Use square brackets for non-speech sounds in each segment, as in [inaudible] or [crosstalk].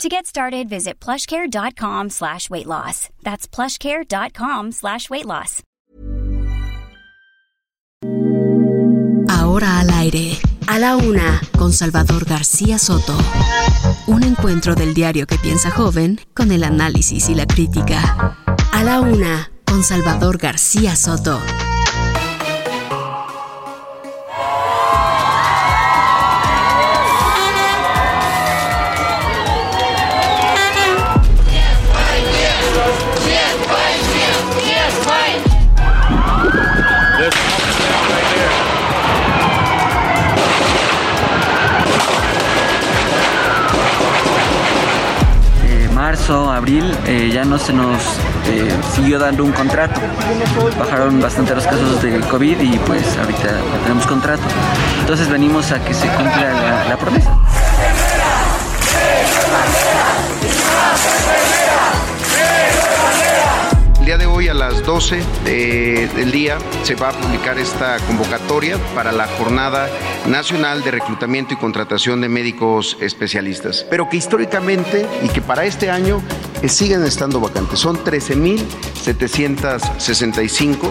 To get started, visit plushcare.com slash weight loss. That's plushcare.com slash weight loss. Ahora al aire, a la una, con Salvador García Soto. Un encuentro del diario que piensa joven con el análisis y la crítica. A la una, con Salvador García Soto. Abril, eh, ya no se nos eh, siguió dando un contrato. Bajaron bastante los casos de COVID y pues ahorita tenemos contrato. Entonces venimos a que se cumpla la, la promesa. Las 12 de- del día se va a publicar esta convocatoria para la Jornada Nacional de Reclutamiento y Contratación de Médicos Especialistas, pero que históricamente y que para este año eh, siguen estando vacantes. Son 13.765.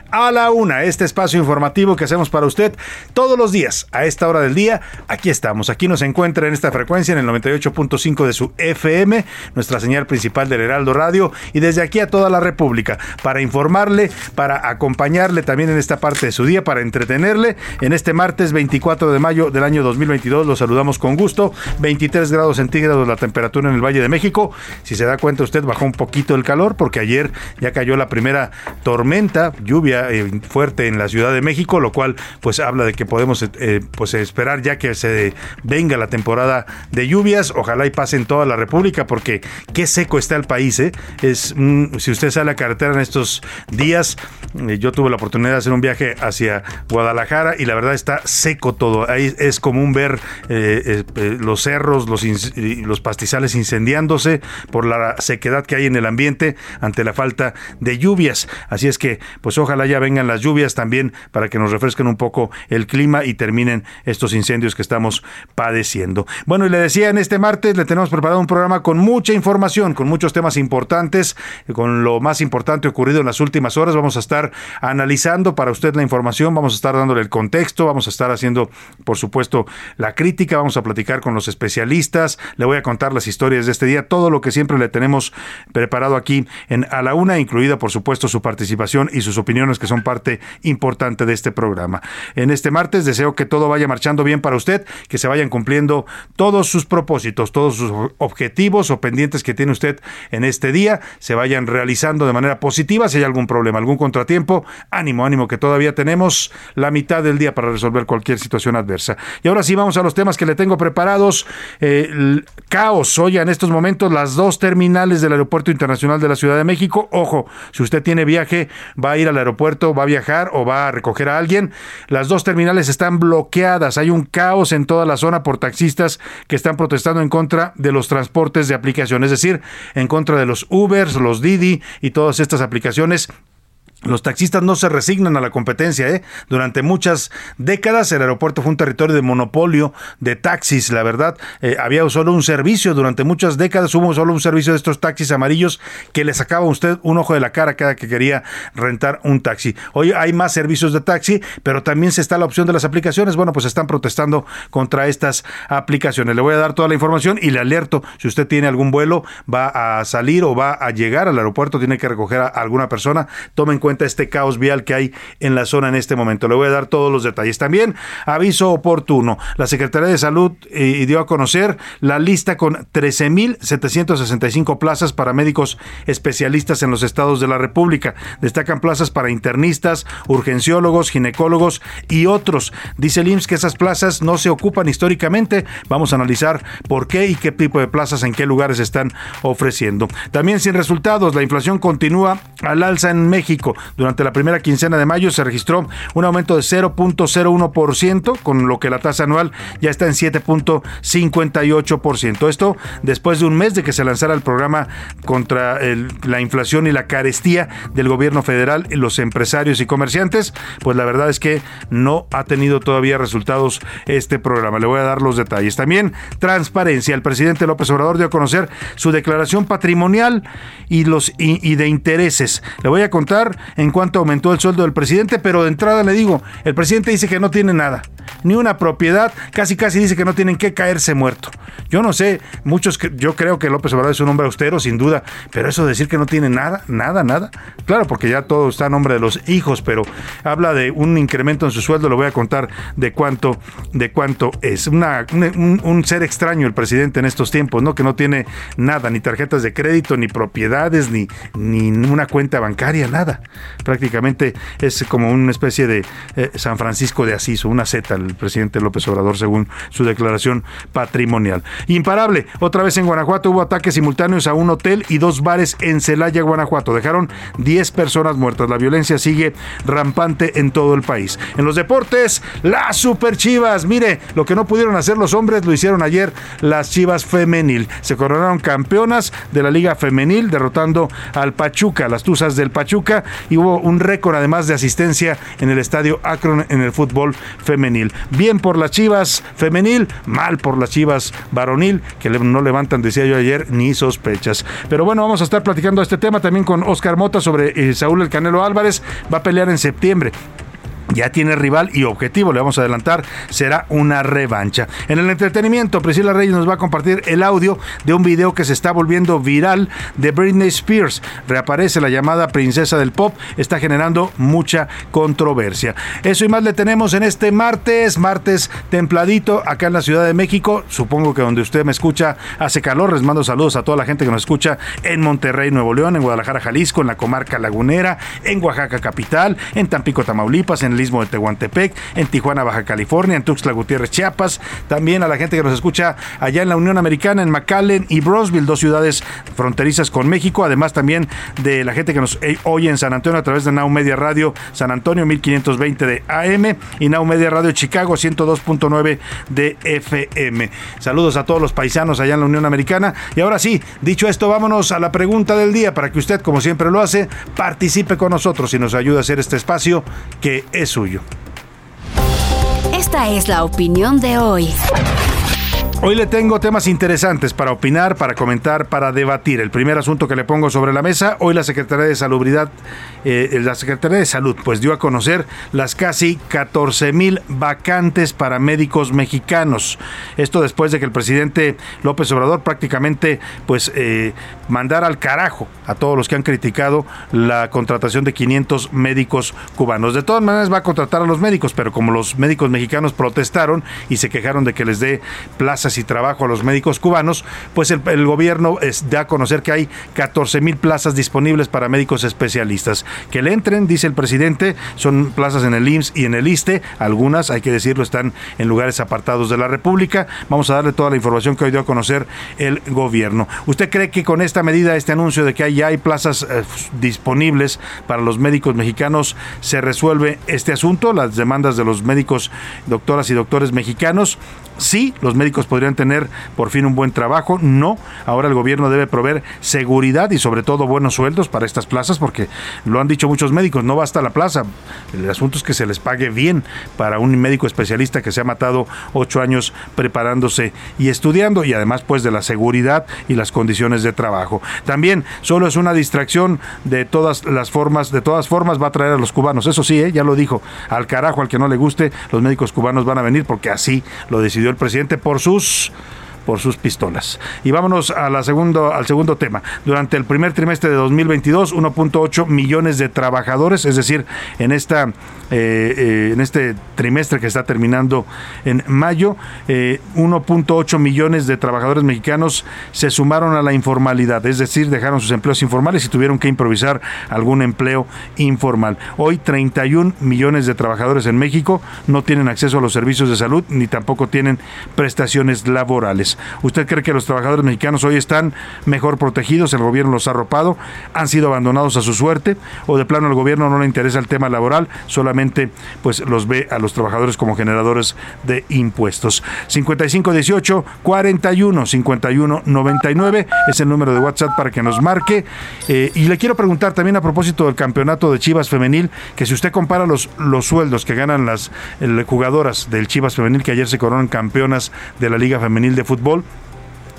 a la una este espacio informativo que hacemos para usted todos los días a esta hora del día. Aquí estamos. Aquí nos encuentra en esta frecuencia en el 98.5 de su FM, nuestra señal principal del Heraldo Radio y desde aquí a toda la República para informarle, para acompañarle también en esta parte de su día, para entretenerle. En este martes 24 de mayo del año 2022 los saludamos con gusto. 23 grados centígrados la temperatura en el Valle de México. Si se da cuenta usted bajó un poquito el calor porque ayer ya cayó la primera tormenta, lluvia eh, fuerte en la Ciudad de México, lo cual pues habla de que podemos eh, pues esperar ya que se venga la temporada de lluvias. Ojalá y pase en toda la República porque qué seco está el país. eh. Es mm, si usted sale a carretera en estos días, eh, yo tuve la oportunidad de hacer un viaje hacia Guadalajara y la verdad está seco todo. Ahí es común ver eh, eh, eh, los cerros, los, los pastizales incendiándose por la sequedad que hay en el ambiente ante la falta de lluvias. Así es que, pues ojalá ya vengan las lluvias también para que nos refresquen un poco el clima y terminen estos incendios que estamos padeciendo. Bueno, y le decía, en este martes le tenemos preparado un programa con mucha información, con muchos temas importantes, con lo más importante ocurrido en las últimas horas. Vamos a estar analizando para usted la información, vamos a estar dándole el contexto, vamos a estar haciendo, por supuesto, la crítica, vamos a platicar con los especialistas, le voy a contar las historias de este día, todo lo que siempre le tenemos preparado aquí en A la Una, incluida, por supuesto, su participación y sus opiniones que son parte importante de este programa. En este martes deseo que todo vaya marchando bien para usted, que se vayan cumpliendo todos sus propósitos, todos sus objetivos o pendientes que tiene usted en este día, se vayan realizando de manera positiva. Si hay algún problema, algún contratiempo, ánimo, ánimo, que todavía tenemos la mitad del día para resolver cualquier situación adversa. Y ahora sí vamos a los temas que le tengo preparados. Eh, caos hoy en estos momentos las dos terminales del Aeropuerto Internacional de la Ciudad de México. Ojo, si usted tiene viaje, va a ir al aeropuerto, va a viajar o va a recoger a alguien, las dos terminales están bloqueadas. Hay un caos en toda la zona por taxistas que están protestando en contra de los transportes de aplicación, es decir, en contra de los Ubers, los Didi y todas estas aplicaciones los taxistas no se resignan a la competencia. ¿eh? Durante muchas décadas el aeropuerto fue un territorio de monopolio de taxis. La verdad, eh, había solo un servicio. Durante muchas décadas hubo solo un servicio de estos taxis amarillos que le sacaba a usted un ojo de la cara cada que quería rentar un taxi. Hoy hay más servicios de taxi, pero también se está la opción de las aplicaciones. Bueno, pues están protestando contra estas aplicaciones. Le voy a dar toda la información y le alerto si usted tiene algún vuelo, va a salir o va a llegar al aeropuerto, tiene que recoger a alguna persona, tome en cuenta cuenta este caos vial que hay en la zona en este momento. Le voy a dar todos los detalles. También aviso oportuno. La Secretaría de Salud eh, dio a conocer la lista con 13.765 plazas para médicos especialistas en los estados de la República. Destacan plazas para internistas, urgenciólogos, ginecólogos y otros. Dice el IMSS que esas plazas no se ocupan históricamente. Vamos a analizar por qué y qué tipo de plazas en qué lugares están ofreciendo. También sin resultados, la inflación continúa al alza en México. Durante la primera quincena de mayo se registró un aumento de 0.01%, con lo que la tasa anual ya está en 7.58%. Esto después de un mes de que se lanzara el programa contra la inflación y la carestía del gobierno federal los empresarios y comerciantes, pues la verdad es que no ha tenido todavía resultados este programa. Le voy a dar los detalles. También transparencia. El presidente López Obrador dio a conocer su declaración patrimonial y los y de intereses. Le voy a contar en cuánto aumentó el sueldo del presidente, pero de entrada le digo, el presidente dice que no tiene nada, ni una propiedad, casi casi dice que no tienen que caerse muerto. Yo no sé, muchos yo creo que López Obrador es un hombre austero sin duda, pero eso de decir que no tiene nada, nada, nada. Claro, porque ya todo está a nombre de los hijos, pero habla de un incremento en su sueldo, le voy a contar de cuánto de cuánto es. Una, un, un ser extraño el presidente en estos tiempos, ¿no? Que no tiene nada, ni tarjetas de crédito, ni propiedades, ni ni una cuenta bancaria, nada. Prácticamente es como una especie de eh, San Francisco de Asís una Z, el presidente López Obrador, según su declaración patrimonial. Imparable, otra vez en Guanajuato hubo ataques simultáneos a un hotel y dos bares en Celaya, Guanajuato. Dejaron 10 personas muertas. La violencia sigue rampante en todo el país. En los deportes, las super chivas. Mire, lo que no pudieron hacer los hombres lo hicieron ayer las chivas femenil. Se coronaron campeonas de la Liga Femenil, derrotando al Pachuca, las Tuzas del Pachuca, y hubo un récord además de asistencia en el estadio Akron en el fútbol femenil. Bien por las Chivas femenil, mal por las Chivas varonil, que no levantan, decía yo ayer, ni sospechas. Pero bueno, vamos a estar platicando este tema también con Oscar Mota sobre eh, Saúl El Canelo Álvarez. Va a pelear en septiembre ya tiene rival y objetivo, le vamos a adelantar, será una revancha. En el entretenimiento, Priscila Reyes nos va a compartir el audio de un video que se está volviendo viral de Britney Spears. Reaparece la llamada princesa del pop, está generando mucha controversia. Eso y más le tenemos en este martes, martes templadito, acá en la Ciudad de México. Supongo que donde usted me escucha hace calor. Les mando saludos a toda la gente que nos escucha en Monterrey, Nuevo León, en Guadalajara, Jalisco, en la comarca lagunera, en Oaxaca capital, en Tampico, Tamaulipas, en de Tehuantepec, en Tijuana, Baja California, en Tuxtla Gutiérrez, Chiapas, también a la gente que nos escucha allá en la Unión Americana, en McAllen y Brosville, dos ciudades fronterizas con México, además también de la gente que nos eh, oye en San Antonio a través de Now Media Radio San Antonio 1520 de AM y Now Media Radio Chicago 102.9 de FM. Saludos a todos los paisanos allá en la Unión Americana. Y ahora sí, dicho esto, vámonos a la pregunta del día para que usted, como siempre lo hace, participe con nosotros y nos ayude a hacer este espacio que es suyo. Esta es la opinión de hoy. Hoy le tengo temas interesantes para opinar, para comentar, para debatir. El primer asunto que le pongo sobre la mesa, hoy la Secretaría de Salubridad, eh, la Secretaría de Salud, pues dio a conocer las casi 14 mil vacantes para médicos mexicanos. Esto después de que el presidente López Obrador prácticamente pues eh, mandara al carajo a todos los que han criticado la contratación de 500 médicos cubanos. De todas maneras va a contratar a los médicos, pero como los médicos mexicanos protestaron y se quejaron de que les dé plazas y trabajo a los médicos cubanos, pues el, gobierno da a conocer que hay 14 mil plazas disponibles para médicos especialistas. Que le entren, dice el presidente, son plazas en el IMSS y en el ISTE, algunas, hay que decirlo, están en lugares apartados de la República. Vamos a darle toda la información que hoy dio a conocer el gobierno. ¿Usted cree que con esta medida, este anuncio de que ya hay plazas eh, disponibles para los médicos mexicanos, se resuelve este asunto, las demandas de los médicos, doctoras y doctores mexicanos? Sí, los médicos podrían tener por fin un buen trabajo. No, ahora el gobierno debe proveer seguridad y sobre todo buenos sueldos para estas plazas porque lo han dicho muchos médicos, no basta la plaza. El asunto es que se les pague bien para un médico especialista que se ha matado ocho años preparándose y estudiando y además pues de la seguridad y las condiciones de trabajo. También solo es una distracción de todas las formas, de todas formas va a traer a los cubanos. Eso sí, ¿eh? ya lo dijo, al carajo al que no le guste, los médicos cubanos van a venir porque así lo decidió el presidente por sus por sus pistolas. Y vámonos a segundo, al segundo tema. Durante el primer trimestre de 2022, 1.8 millones de trabajadores, es decir, en esta eh, eh, en este trimestre que está terminando en mayo, 1.8 millones de trabajadores mexicanos se sumaron a la informalidad, es decir, dejaron sus empleos informales y tuvieron que improvisar algún empleo informal. Hoy 31 millones de trabajadores en México no tienen acceso a los servicios de salud ni tampoco tienen prestaciones laborales. ¿Usted cree que los trabajadores mexicanos hoy están mejor protegidos? ¿El gobierno los ha arropado? ¿Han sido abandonados a su suerte? ¿O de plano al gobierno no le interesa el tema laboral? Solamente pues los ve a los trabajadores como generadores de impuestos. 5518 41 51 99 es el número de WhatsApp para que nos marque. Eh, y le quiero preguntar también a propósito del campeonato de Chivas Femenil, que si usted compara los, los sueldos que ganan las jugadoras del Chivas Femenil, que ayer se coronan campeonas de la Liga Femenil de Fútbol,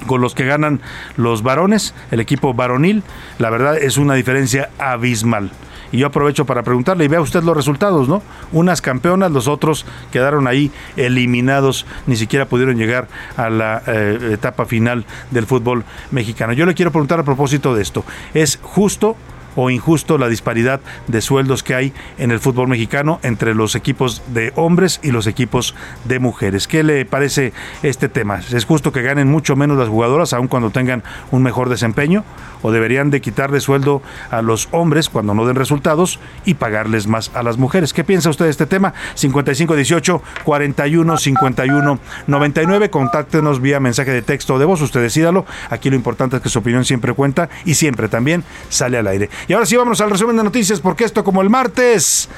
con los que ganan los varones, el equipo varonil, la verdad es una diferencia abismal. Y yo aprovecho para preguntarle, y vea usted los resultados, ¿no? Unas campeonas, los otros quedaron ahí eliminados, ni siquiera pudieron llegar a la eh, etapa final del fútbol mexicano. Yo le quiero preguntar a propósito de esto, ¿es justo o injusto la disparidad de sueldos que hay en el fútbol mexicano entre los equipos de hombres y los equipos de mujeres. ¿Qué le parece este tema? ¿Es justo que ganen mucho menos las jugadoras aun cuando tengan un mejor desempeño? ¿O deberían de quitarle sueldo a los hombres cuando no den resultados y pagarles más a las mujeres? ¿Qué piensa usted de este tema? 5518 41 51 99. Contáctenos vía mensaje de texto o de voz. Usted decídalo. Aquí lo importante es que su opinión siempre cuenta y siempre también sale al aire. Y ahora sí vamos al resumen de noticias porque esto como el martes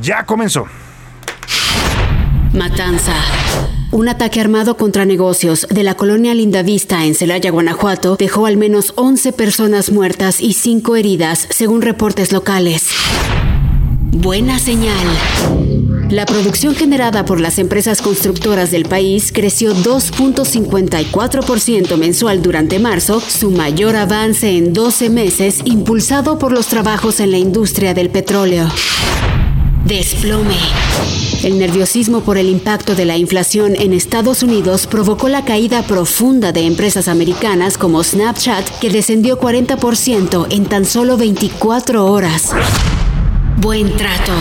ya comenzó. Matanza. Un ataque armado contra negocios de la colonia Lindavista en Celaya, Guanajuato, dejó al menos 11 personas muertas y 5 heridas, según reportes locales. Buena señal. La producción generada por las empresas constructoras del país creció 2.54% mensual durante marzo, su mayor avance en 12 meses, impulsado por los trabajos en la industria del petróleo. Desplome. El nerviosismo por el impacto de la inflación en Estados Unidos provocó la caída profunda de empresas americanas como Snapchat, que descendió 40% en tan solo 24 horas. Buen trato.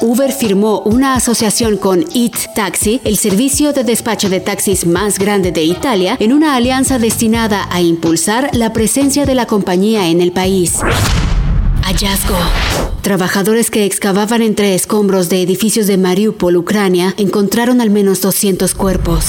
Uber firmó una asociación con It Taxi, el servicio de despacho de taxis más grande de Italia, en una alianza destinada a impulsar la presencia de la compañía en el país. Hallazgo. Trabajadores que excavaban entre escombros de edificios de Mariupol, Ucrania, encontraron al menos 200 cuerpos.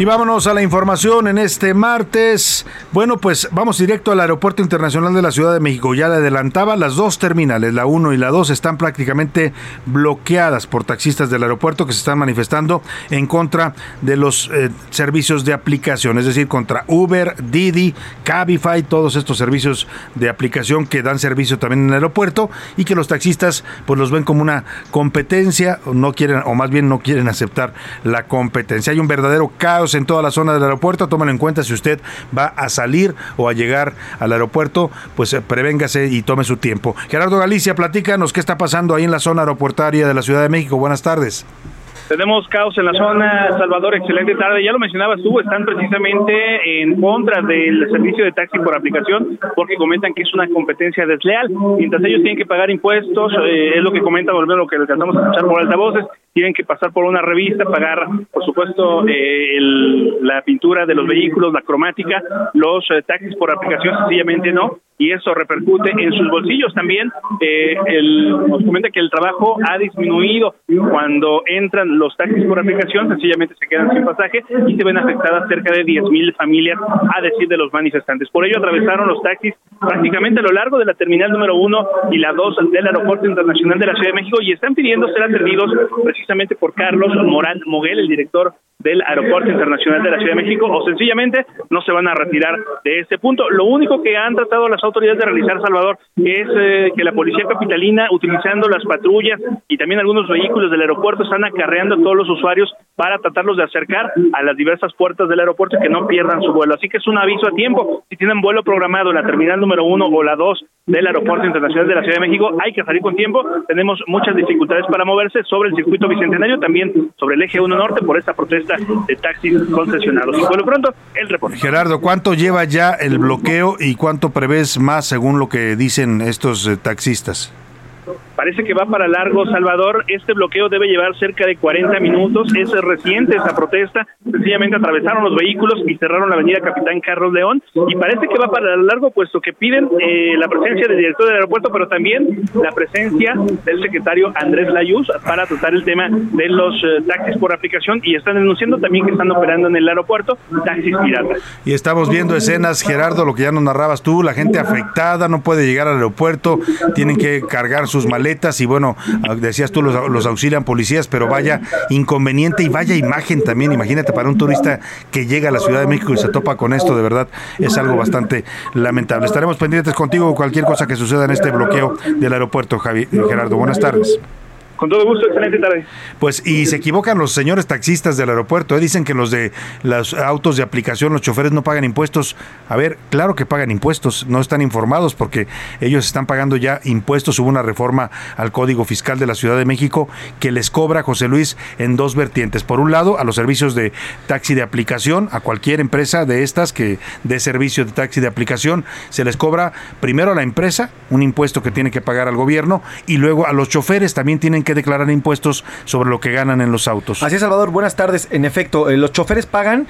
Y vámonos a la información en este martes. Bueno, pues vamos directo al Aeropuerto Internacional de la Ciudad de México. Ya le adelantaba, las dos terminales, la 1 y la 2, están prácticamente bloqueadas por taxistas del aeropuerto que se están manifestando en contra de los eh, servicios de aplicación, es decir, contra Uber, Didi, Cabify, todos estos servicios de aplicación que dan servicio también en el aeropuerto y que los taxistas pues los ven como una competencia, no quieren o más bien no quieren aceptar la competencia. Hay un verdadero caos en toda la zona del aeropuerto. Tómalo en cuenta si usted va a salir o a llegar al aeropuerto, pues eh, prevéngase y tome su tiempo. Gerardo Galicia, platícanos qué está pasando ahí en la zona aeropuertaria de la Ciudad de México. Buenas tardes. Tenemos caos en la zona, Salvador, excelente tarde. Ya lo mencionabas tú, están precisamente en contra del servicio de taxi por aplicación porque comentan que es una competencia desleal. Mientras ellos tienen que pagar impuestos, eh, es lo que comenta, volver lo que alcanzamos a escuchar por altavoces, tienen que pasar por una revista, pagar, por supuesto, eh, la pintura de los vehículos, la cromática, los eh, taxis por aplicación sencillamente no, y eso repercute en sus bolsillos también. Eh, nos comenta que el trabajo ha disminuido cuando entran los taxis por aplicación, sencillamente se quedan sin pasaje y se ven afectadas cerca de 10.000 familias, a decir de los manifestantes. Por ello atravesaron los taxis prácticamente a lo largo de la terminal número uno y la dos del Aeropuerto Internacional de la Ciudad de México y están pidiendo ser atendidos precisamente por Carlos Morán Moguel, el director del Aeropuerto Internacional de la Ciudad de México, o sencillamente no se van a retirar de este punto. Lo único que han tratado las autoridades de realizar, Salvador, es eh, que la policía capitalina, utilizando las patrullas y también algunos vehículos del aeropuerto, están acarreando a todos los usuarios para tratarlos de acercar a las diversas puertas del aeropuerto y que no pierdan su vuelo. Así que es un aviso a tiempo. Si tienen vuelo programado en la terminal número uno o la dos del Aeropuerto Internacional de la Ciudad de México. Hay que salir con tiempo. Tenemos muchas dificultades para moverse sobre el circuito bicentenario, también sobre el eje 1 norte por esta protesta de taxis concesionados. Y por lo pronto, el reporte. Gerardo, ¿cuánto lleva ya el bloqueo y cuánto prevés más según lo que dicen estos eh, taxistas? Parece que va para largo, Salvador. Este bloqueo debe llevar cerca de 40 minutos. Es reciente esa protesta. Sencillamente atravesaron los vehículos y cerraron la avenida Capitán Carlos León. Y parece que va para largo, puesto que piden eh, la presencia del director del aeropuerto, pero también la presencia del secretario Andrés Layuz para tratar el tema de los eh, taxis por aplicación. Y están denunciando también que están operando en el aeropuerto taxis piratas. Y estamos viendo escenas, Gerardo, lo que ya nos narrabas tú, la gente afectada no puede llegar al aeropuerto, tienen que cargar sus maletas y bueno, ah, decías tú, los, auxilian policías, pero vaya inconveniente y vaya imagen también. Imagínate para un turista que llega a la Ciudad de México y se topa con esto, de verdad es algo bastante lamentable. Estaremos pendientes contigo cualquier cosa que suceda en este bloqueo del aeropuerto, Javi, Gerardo. Buenas tardes. Con todo gusto, excelente tarde. Pues, y se equivocan los señores taxistas del aeropuerto. ¿eh? Dicen que los de los autos de aplicación, los choferes no pagan impuestos. A ver, claro que pagan impuestos, no están informados porque ellos están pagando ya impuestos. Hubo una reforma al Código Fiscal de la Ciudad de México que les cobra, José Luis, en dos vertientes. Por un lado, a los servicios de taxi de aplicación, a cualquier empresa de estas que dé servicio de taxi de aplicación, se les cobra primero a la empresa un impuesto que tiene que pagar al gobierno y luego a los choferes también tienen que declarar impuestos sobre lo que ganan en los autos. Así es, Salvador. Buenas tardes. En efecto, eh, los choferes pagan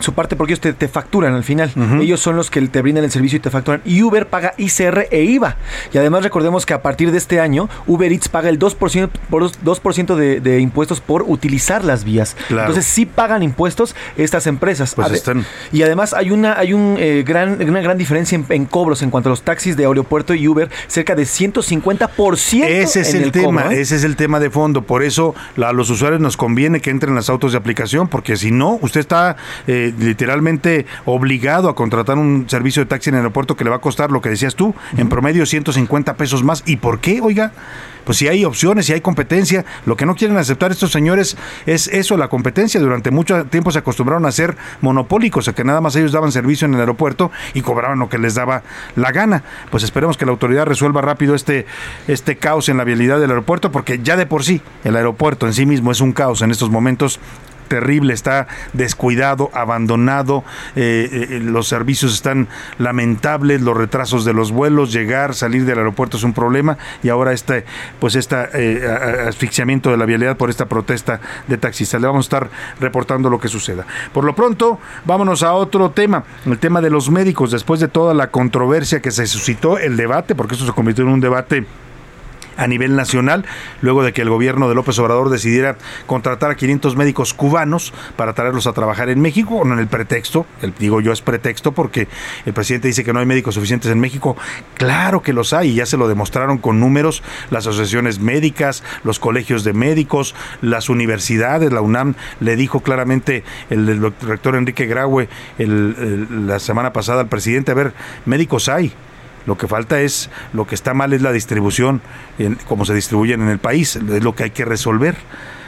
su parte porque ellos te, facturan al final. Ellos son los que te brindan el servicio y te facturan. Y Uber paga ICR e IVA. Y además recordemos que a partir de este año, Uber Eats paga el 2%, por 2 de, impuestos por utilizar las vías. Entonces sí pagan impuestos estas empresas. Pues están... Y además hay una, hay un, eh, gran, una gran diferencia en, cobros en cuanto a los taxis de aeropuerto y Uber, cerca de 150% Ese es el, tema ese es el tema de fondo. Por eso a los usuarios nos conviene que entren las autos de aplicación, porque si no, usted está eh, literalmente obligado a contratar un servicio de taxi en el aeropuerto que le va a costar lo que decías tú, en promedio 150 pesos más. ¿Y por qué, oiga? Pues si hay opciones, si hay competencia, lo que no quieren aceptar estos señores es eso, la competencia. Durante mucho tiempo se acostumbraron a ser monopólicos, a que nada más ellos daban servicio en el aeropuerto y cobraban lo que les daba la gana. Pues esperemos que la autoridad resuelva rápido este, este caos en la vialidad del aeropuerto, porque ya de por sí el aeropuerto en sí mismo es un caos en estos momentos terrible, está descuidado, abandonado, eh, eh, los servicios están lamentables, los retrasos de los vuelos, llegar, salir del aeropuerto es un problema y ahora este, pues este asfixiamiento de la vialidad por esta protesta de taxistas. Le vamos a estar reportando lo que suceda. Por lo pronto, vámonos a otro tema, el tema de los médicos, después de toda la controversia que se suscitó, el debate, porque esto se convirtió en un debate a nivel nacional, luego de que el gobierno de López Obrador decidiera contratar a 500 médicos cubanos para traerlos a trabajar en México, con el pretexto, el, digo yo es pretexto porque el presidente dice que no hay médicos suficientes en México, claro que los hay, y ya se lo demostraron con números las asociaciones médicas, los colegios de médicos, las universidades, la UNAM le dijo claramente el, rector Enrique Graue la semana pasada al presidente, a ver, médicos hay, lo que falta es, lo que está mal es la distribución, en, cómo se distribuyen en el país, es lo que hay que resolver.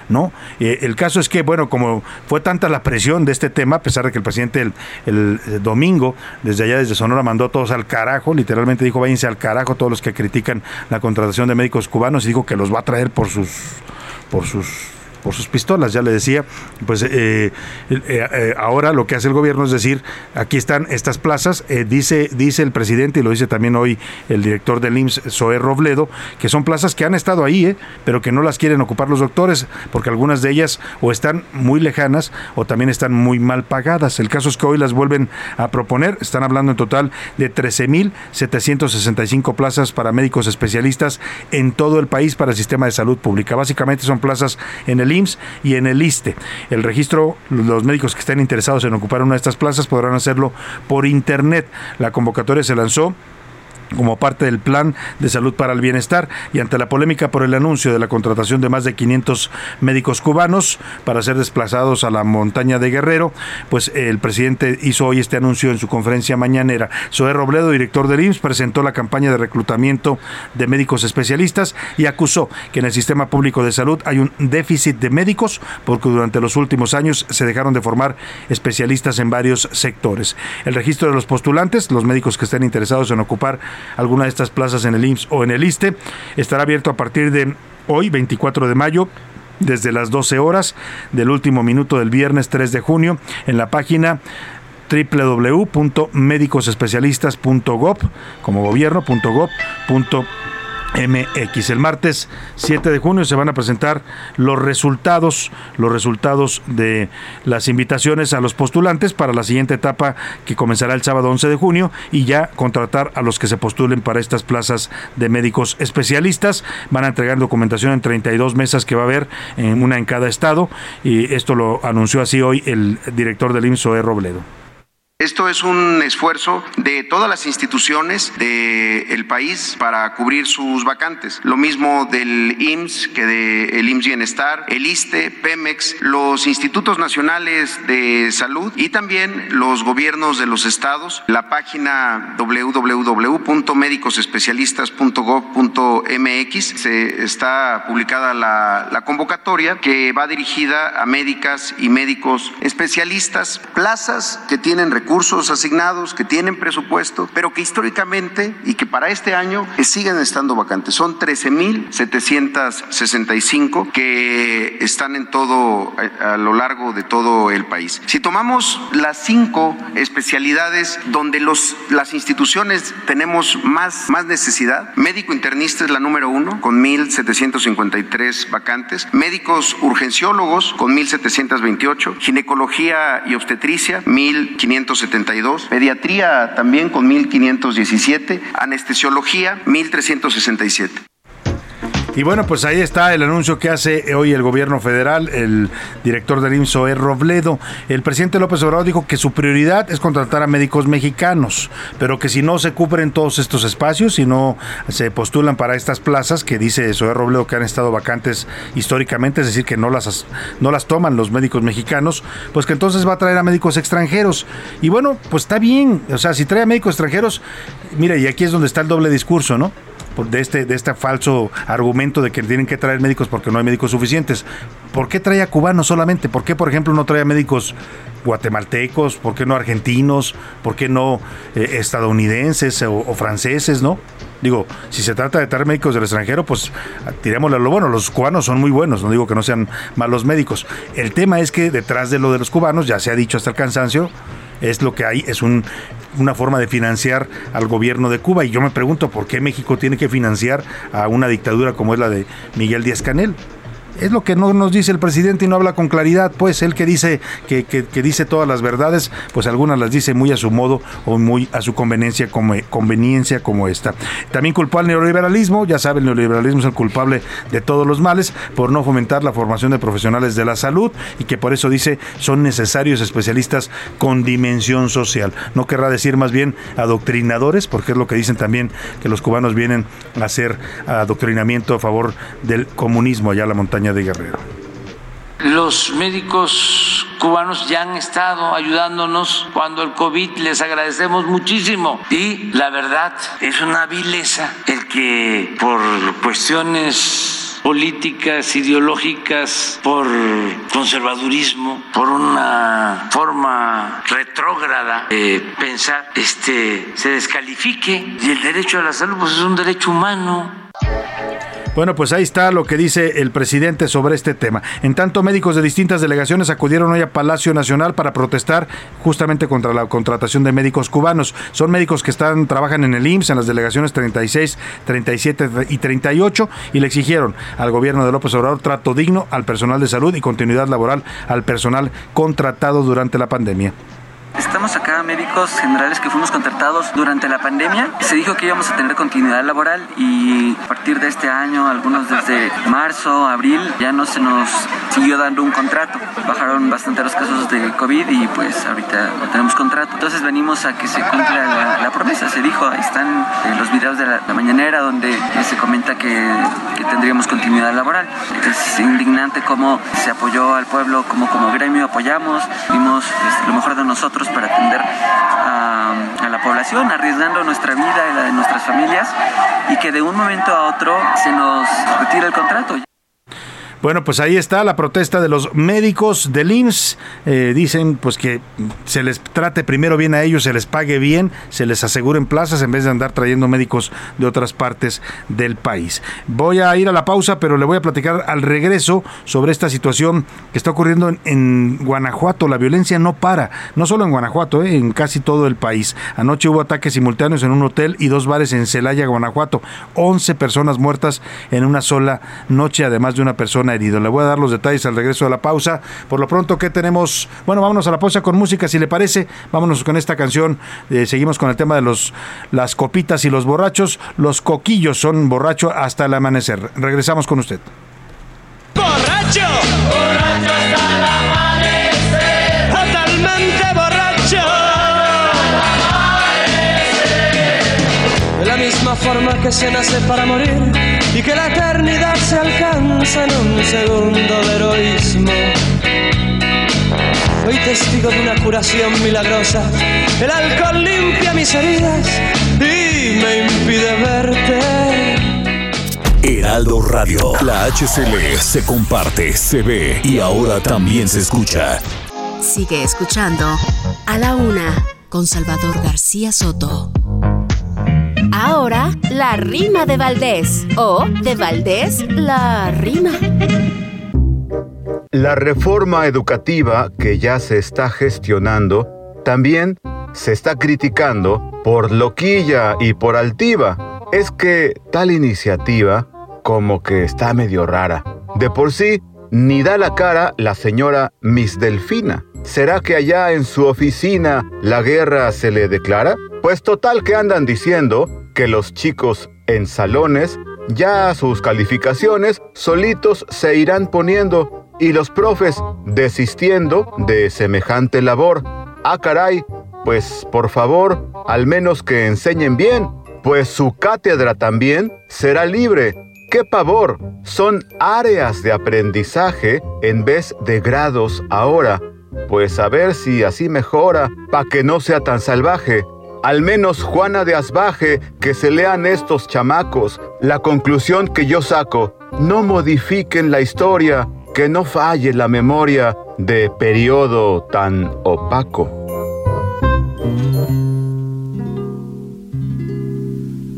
¿no? Eh, el caso es que, bueno, como fue tanta la presión de este tema, a pesar de que el presidente el, el, domingo, desde allá, desde Sonora, mandó a todos al carajo, literalmente dijo, váyanse al carajo todos los que critican la contratación de médicos cubanos y dijo que los va a traer por sus, por sus por sus pistolas, ya le decía, pues eh, eh, eh, ahora lo que hace el gobierno es decir, aquí están estas plazas, dice, dice el presidente y lo dice también hoy el director del IMSS, Zoé Robledo, que son plazas que han estado ahí, pero que no las quieren ocupar los doctores, porque algunas de ellas o están muy lejanas o también están muy mal pagadas. El caso es que hoy las vuelven a proponer, están hablando en total de 13.765 plazas para médicos especialistas en todo el país para el sistema de salud pública. Básicamente son plazas en el y en el ISTE. El registro, los médicos que estén interesados en ocupar una de estas plazas podrán hacerlo por internet. La convocatoria se lanzó como parte del Plan de Salud para el Bienestar y ante la polémica por el anuncio de la contratación de más de 500 médicos cubanos para ser desplazados a la montaña de Guerrero, pues el presidente hizo hoy este anuncio en su conferencia mañanera. Zoé Robledo, director del IMSS, presentó la campaña de reclutamiento de médicos especialistas y acusó que en el sistema público de salud hay un déficit de médicos porque durante los últimos años se dejaron de formar especialistas en varios sectores. El registro de los postulantes, los médicos que estén interesados en ocupar alguna de estas plazas en el IMSS o en el ISTE, estará abierto a partir de hoy, 24 de mayo, desde las 12 horas del último minuto del viernes 3 de junio en la página www.medicosespecialistas.gov como gobierno.gov.mx MX. El martes 7 de junio se van a presentar los resultados, los resultados de las invitaciones a los postulantes para la siguiente etapa que comenzará el sábado 11 de junio y ya contratar a los que se postulen para estas plazas de médicos especialistas. Van a entregar documentación en 32 mesas que va a haber, en una en cada estado y esto lo anunció así hoy el director del IMSS, Robledo. Esto es un esfuerzo de todas las instituciones del país para cubrir sus vacantes. Lo mismo del IMSS que del IMSS Bienestar, el ISTE, Pemex, los institutos nacionales de salud y también los gobiernos de los estados. La página www.medicosespecialistas.gov.mx se está publicada la, la convocatoria que va dirigida a médicas y médicos especialistas, plazas que tienen recursos recursos asignados, que tienen presupuesto, pero que históricamente y que para este año siguen estando vacantes. Son 13.765 que están en todo, a, lo largo de todo el país. Si tomamos las cinco especialidades donde las instituciones tenemos más, más necesidad, médico internista es la número uno, con 1.753 vacantes, médicos urgenciólogos con 1.728, ginecología y obstetricia 1.500 72, pediatría también con 1517, anestesiología 1367. Y bueno, pues ahí está el anuncio que hace hoy el gobierno federal, el director del IMSS, E. Robledo. El presidente López Obrador dijo que su prioridad es contratar a médicos mexicanos, pero que si no se cubren todos estos espacios, si no se postulan para estas plazas, que dice Zoé Robledo que han estado vacantes históricamente, es decir, que no las, no las toman los médicos mexicanos, pues que entonces va a traer a médicos extranjeros. Y bueno, pues está bien, o sea, si trae a médicos extranjeros, mira, y aquí es donde está el doble discurso, ¿no? De este, de este falso argumento de que tienen que traer médicos porque no hay médicos suficientes. ¿Por qué trae a cubanos solamente? ¿Por qué, por ejemplo, no trae a médicos guatemaltecos? ¿Por qué no argentinos? ¿Por qué no eh, estadounidenses o, franceses, no? Digo, si se trata de traer médicos del extranjero, pues tirémosle a lo bueno. Los cubanos son muy buenos, no digo que no sean malos médicos. El tema es que detrás de lo de los cubanos, ya se ha dicho hasta el cansancio, es lo que hay, es un una forma de financiar al gobierno de Cuba. Y yo me pregunto por qué México tiene que financiar a una dictadura como es la de Miguel Díaz Canel es lo que no nos dice el presidente y no habla con claridad, pues él que dice que, dice todas las verdades, pues algunas las dice muy a su modo o muy a su conveniencia como, conveniencia como esta. También culpó al neoliberalismo, ya saben, el neoliberalismo es el culpable de todos los males por no fomentar la formación de profesionales de la salud y que por eso dice son necesarios especialistas con dimensión social. No querrá decir más bien adoctrinadores, porque es lo que dicen también que los cubanos vienen a hacer adoctrinamiento a favor del comunismo allá en la montaña de Guerrero. Los médicos cubanos ya han estado ayudándonos cuando el COVID, les agradecemos muchísimo. Y la verdad es una vileza el que por cuestiones políticas, ideológicas, por conservadurismo, por una forma retrógrada de pensar, este, se descalifique. Y el derecho a la salud pues, es un derecho humano. Bueno, pues ahí está lo que dice el presidente sobre este tema. En tanto, médicos de distintas delegaciones acudieron hoy a Palacio Nacional para protestar justamente contra la contratación de médicos cubanos. Son médicos que están trabajan en el IMSS en las delegaciones 36, 37 y 38 y le exigieron al gobierno de López Obrador trato digno al personal de salud y continuidad laboral al personal contratado durante la pandemia. Estamos acá médicos generales que fuimos contratados durante la pandemia. Se dijo que íbamos a tener continuidad laboral y a partir de este año, algunos desde marzo, abril, ya no se nos siguió dando un contrato. Bajaron bastante los casos de COVID y pues ahorita no tenemos contrato. Entonces venimos a que se cumpla la, promesa. se dijo, ahí están los videos de la, mañanera donde se comenta que, tendríamos continuidad laboral. Es indignante cómo se apoyó al pueblo, cómo como gremio apoyamos, dimos este, lo mejor de nosotros para atender a, a la población, arriesgando nuestra vida y la de nuestras familias, y que de un momento a otro se nos retira el contrato. Bueno, pues ahí está la protesta de los médicos del IMSS. Eh, dicen pues que se les trate primero bien a ellos, se les pague bien, se les aseguren plazas en vez de andar trayendo médicos de otras partes del país. Voy a ir a la pausa, pero le voy a platicar al regreso sobre esta situación que está ocurriendo en, Guanajuato. La violencia no para, no solo en Guanajuato, eh, en casi todo el país. Anoche hubo ataques simultáneos en un hotel y dos bares en Celaya, Guanajuato. 11 personas muertas en una sola noche, además de una persona Le voy a dar los detalles al regreso de la pausa. Por lo pronto, ¿qué tenemos? Bueno, vámonos a la pausa con música, si le parece. Vámonos con esta canción. Eh, seguimos con el tema de los las copitas y los borrachos. Los coquillos son borrachos hasta el amanecer. Regresamos con usted. ¡Borracho! ¡Borracho forma que se nace para morir y que la eternidad se alcanza en un segundo de heroísmo. Hoy testigo de una curación milagrosa, el alcohol limpia mis heridas y me impide verte. Heraldo Radio, la HCL se comparte, se ve y ahora también se escucha. Sigue escuchando a la una con Salvador García Soto. La rima de Valdés. O, de Valdés, la rima. La reforma educativa que ya se está gestionando también se está criticando por loquilla y por altiva. Es que tal iniciativa como que está medio rara. De por sí, ni da la cara la señora Miss Delfina. ¿Será que allá en su oficina la guerra se le declara? Pues total que andan diciendo que los chicos en salones ya sus calificaciones solitos se irán poniendo y los profes desistiendo de semejante labor. Ah, caray, pues por favor, al menos que enseñen bien, pues su cátedra también será libre. ¡Qué pavor! Son áreas de aprendizaje en vez de grados ahora. Pues a ver si así mejora, pa' que no sea tan salvaje. Al menos Juana de Asbaje, que se lean estos chamacos. La conclusión que yo saco, no modifiquen la historia, que no falle la memoria de periodo tan opaco.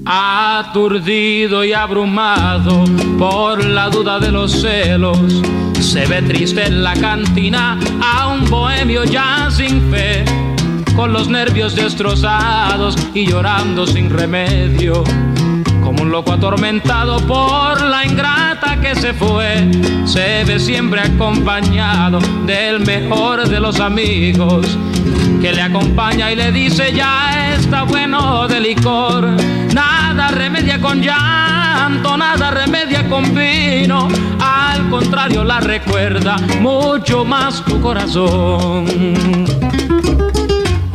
Aturdido y abrumado por la duda de los celos, se ve triste en la cantina a un bohemio ya sin fe, con los nervios destrozados y llorando sin remedio. Como un loco atormentado por la ingrata que se fue, se ve siempre acompañado del mejor de los amigos, que le acompaña y le dice ya está bueno de licor, nada remedia con llanto, nada remedia con vino, al contrario la recuerda mucho más tu corazón.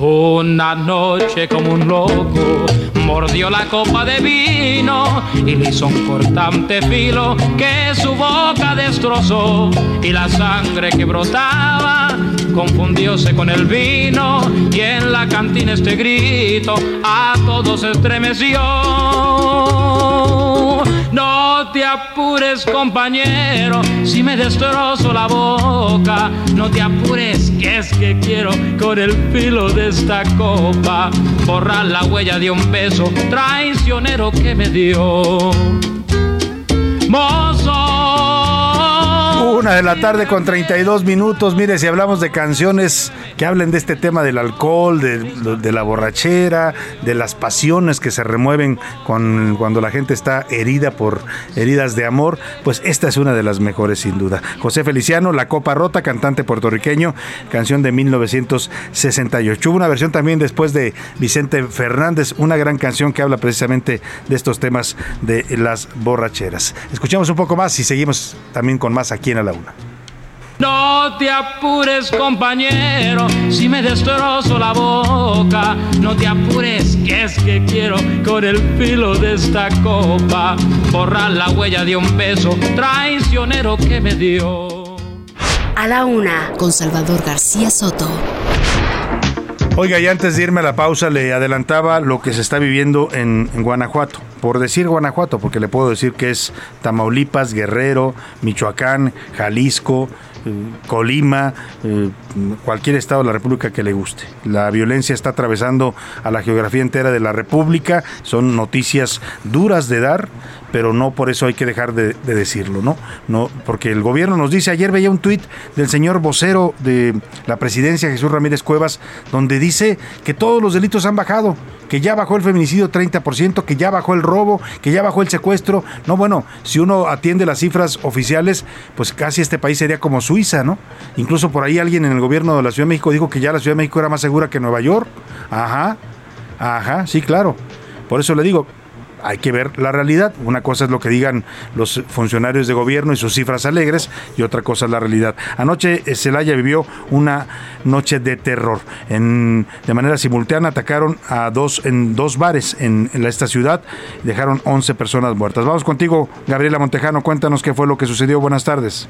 Una noche como un loco mordió la copa de vino y le hizo un cortante filo que su boca destrozó y la sangre que brotaba confundióse con el vino y en la cantina este grito a todos estremeció. No te apures, compañero, si me destrozo la boca. No te apures, que es que quiero con el filo de esta copa borrar la huella de un beso traicionero que me dio. Una de la tarde con 32 minutos. Mire, si hablamos de canciones que hablen de este tema del alcohol, de, la borrachera, de las pasiones que se remueven cuando la gente está herida por heridas de amor, pues esta es una de las mejores sin duda. José Feliciano, La Copa Rota, cantante puertorriqueño, canción de 1968. Hubo una versión también después de Vicente Fernández, una gran canción que habla precisamente de estos temas de las borracheras. Escuchamos un poco más y seguimos también con más aquí en la una. No te apures, compañero, si me destrozo la boca. No te apures, que es que quiero con el filo de esta copa borrar la huella de un beso traicionero que me dio. A la una, con Salvador García Soto. Oiga, y antes de irme a la pausa, le adelantaba lo que se está viviendo en, Guanajuato. Por decir Guanajuato, porque le puedo decir que es Tamaulipas, Guerrero, Michoacán, Jalisco, Colima, eh, cualquier estado de la República que le guste. La violencia está atravesando a la geografía entera de la República, son noticias duras de dar, pero no por eso hay que dejar de, decirlo, ¿no? ¿no? Porque el gobierno nos dice, ayer veía un tuit del señor vocero de la presidencia, Jesús Ramírez Cuevas, donde dice que todos los delitos han bajado, que ya bajó el feminicidio 30%, que ya bajó el robo, que ya bajó el secuestro. No, bueno, si uno atiende las cifras oficiales, pues casi este país sería como Suiza, ¿no? Incluso por ahí alguien en el gobierno de la Ciudad de México dijo que ya la Ciudad de México era más segura que Nueva York. Ajá, ajá, sí, claro. Por eso le digo, hay que ver la realidad. Una cosa es lo que digan los funcionarios de gobierno y sus cifras alegres y otra cosa es la realidad. Anoche eh, Celaya vivió una noche de terror. En, de manera simultánea atacaron a dos en dos bares en, en esta ciudad, dejaron 11 personas muertas. Vamos contigo, Gabriela Montejano, cuéntanos qué fue lo que sucedió. Buenas tardes.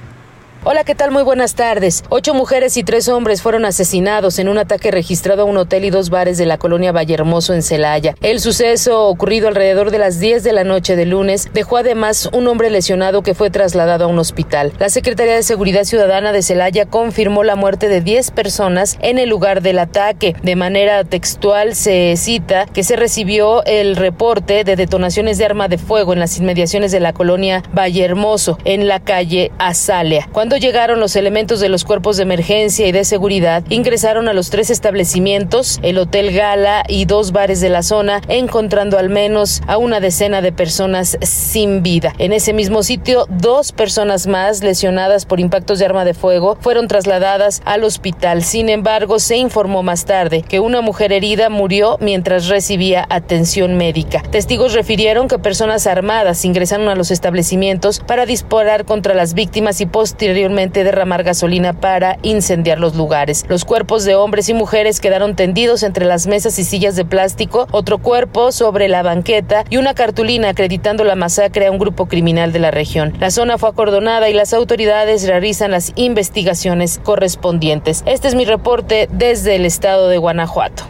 Hola, ¿qué tal? Muy buenas tardes. Ocho mujeres y tres hombres fueron asesinados en un ataque registrado a un hotel y dos bares de la colonia Vallehermoso en Celaya. El suceso ocurrido alrededor de las 10 de la noche de lunes dejó además un hombre lesionado que fue trasladado a un hospital. La Secretaría de Seguridad Ciudadana de Celaya confirmó la muerte de 10 personas en el lugar del ataque. De manera textual se cita que se recibió el reporte de detonaciones de arma de fuego en las inmediaciones de la colonia Vallehermoso en la calle Azalea. Cuando llegaron los elementos de los cuerpos de emergencia y de seguridad, ingresaron a los tres establecimientos, el Hotel Gala y dos bares de la zona, encontrando al menos a una decena de personas sin vida. En ese mismo sitio, dos personas más lesionadas por impactos de arma de fuego fueron trasladadas al hospital. Sin embargo, se informó más tarde que una mujer herida murió mientras recibía atención médica. Testigos refirieron que personas armadas ingresaron a los establecimientos para disparar contra las víctimas y posteriormente derramar gasolina para incendiar los lugares. Los cuerpos de hombres y mujeres quedaron tendidos entre las mesas y sillas de plástico, otro cuerpo sobre la banqueta y una cartulina acreditando la masacre a un grupo criminal de la región. La zona fue acordonada y las autoridades realizan las investigaciones correspondientes. Este es mi reporte desde el estado de Guanajuato.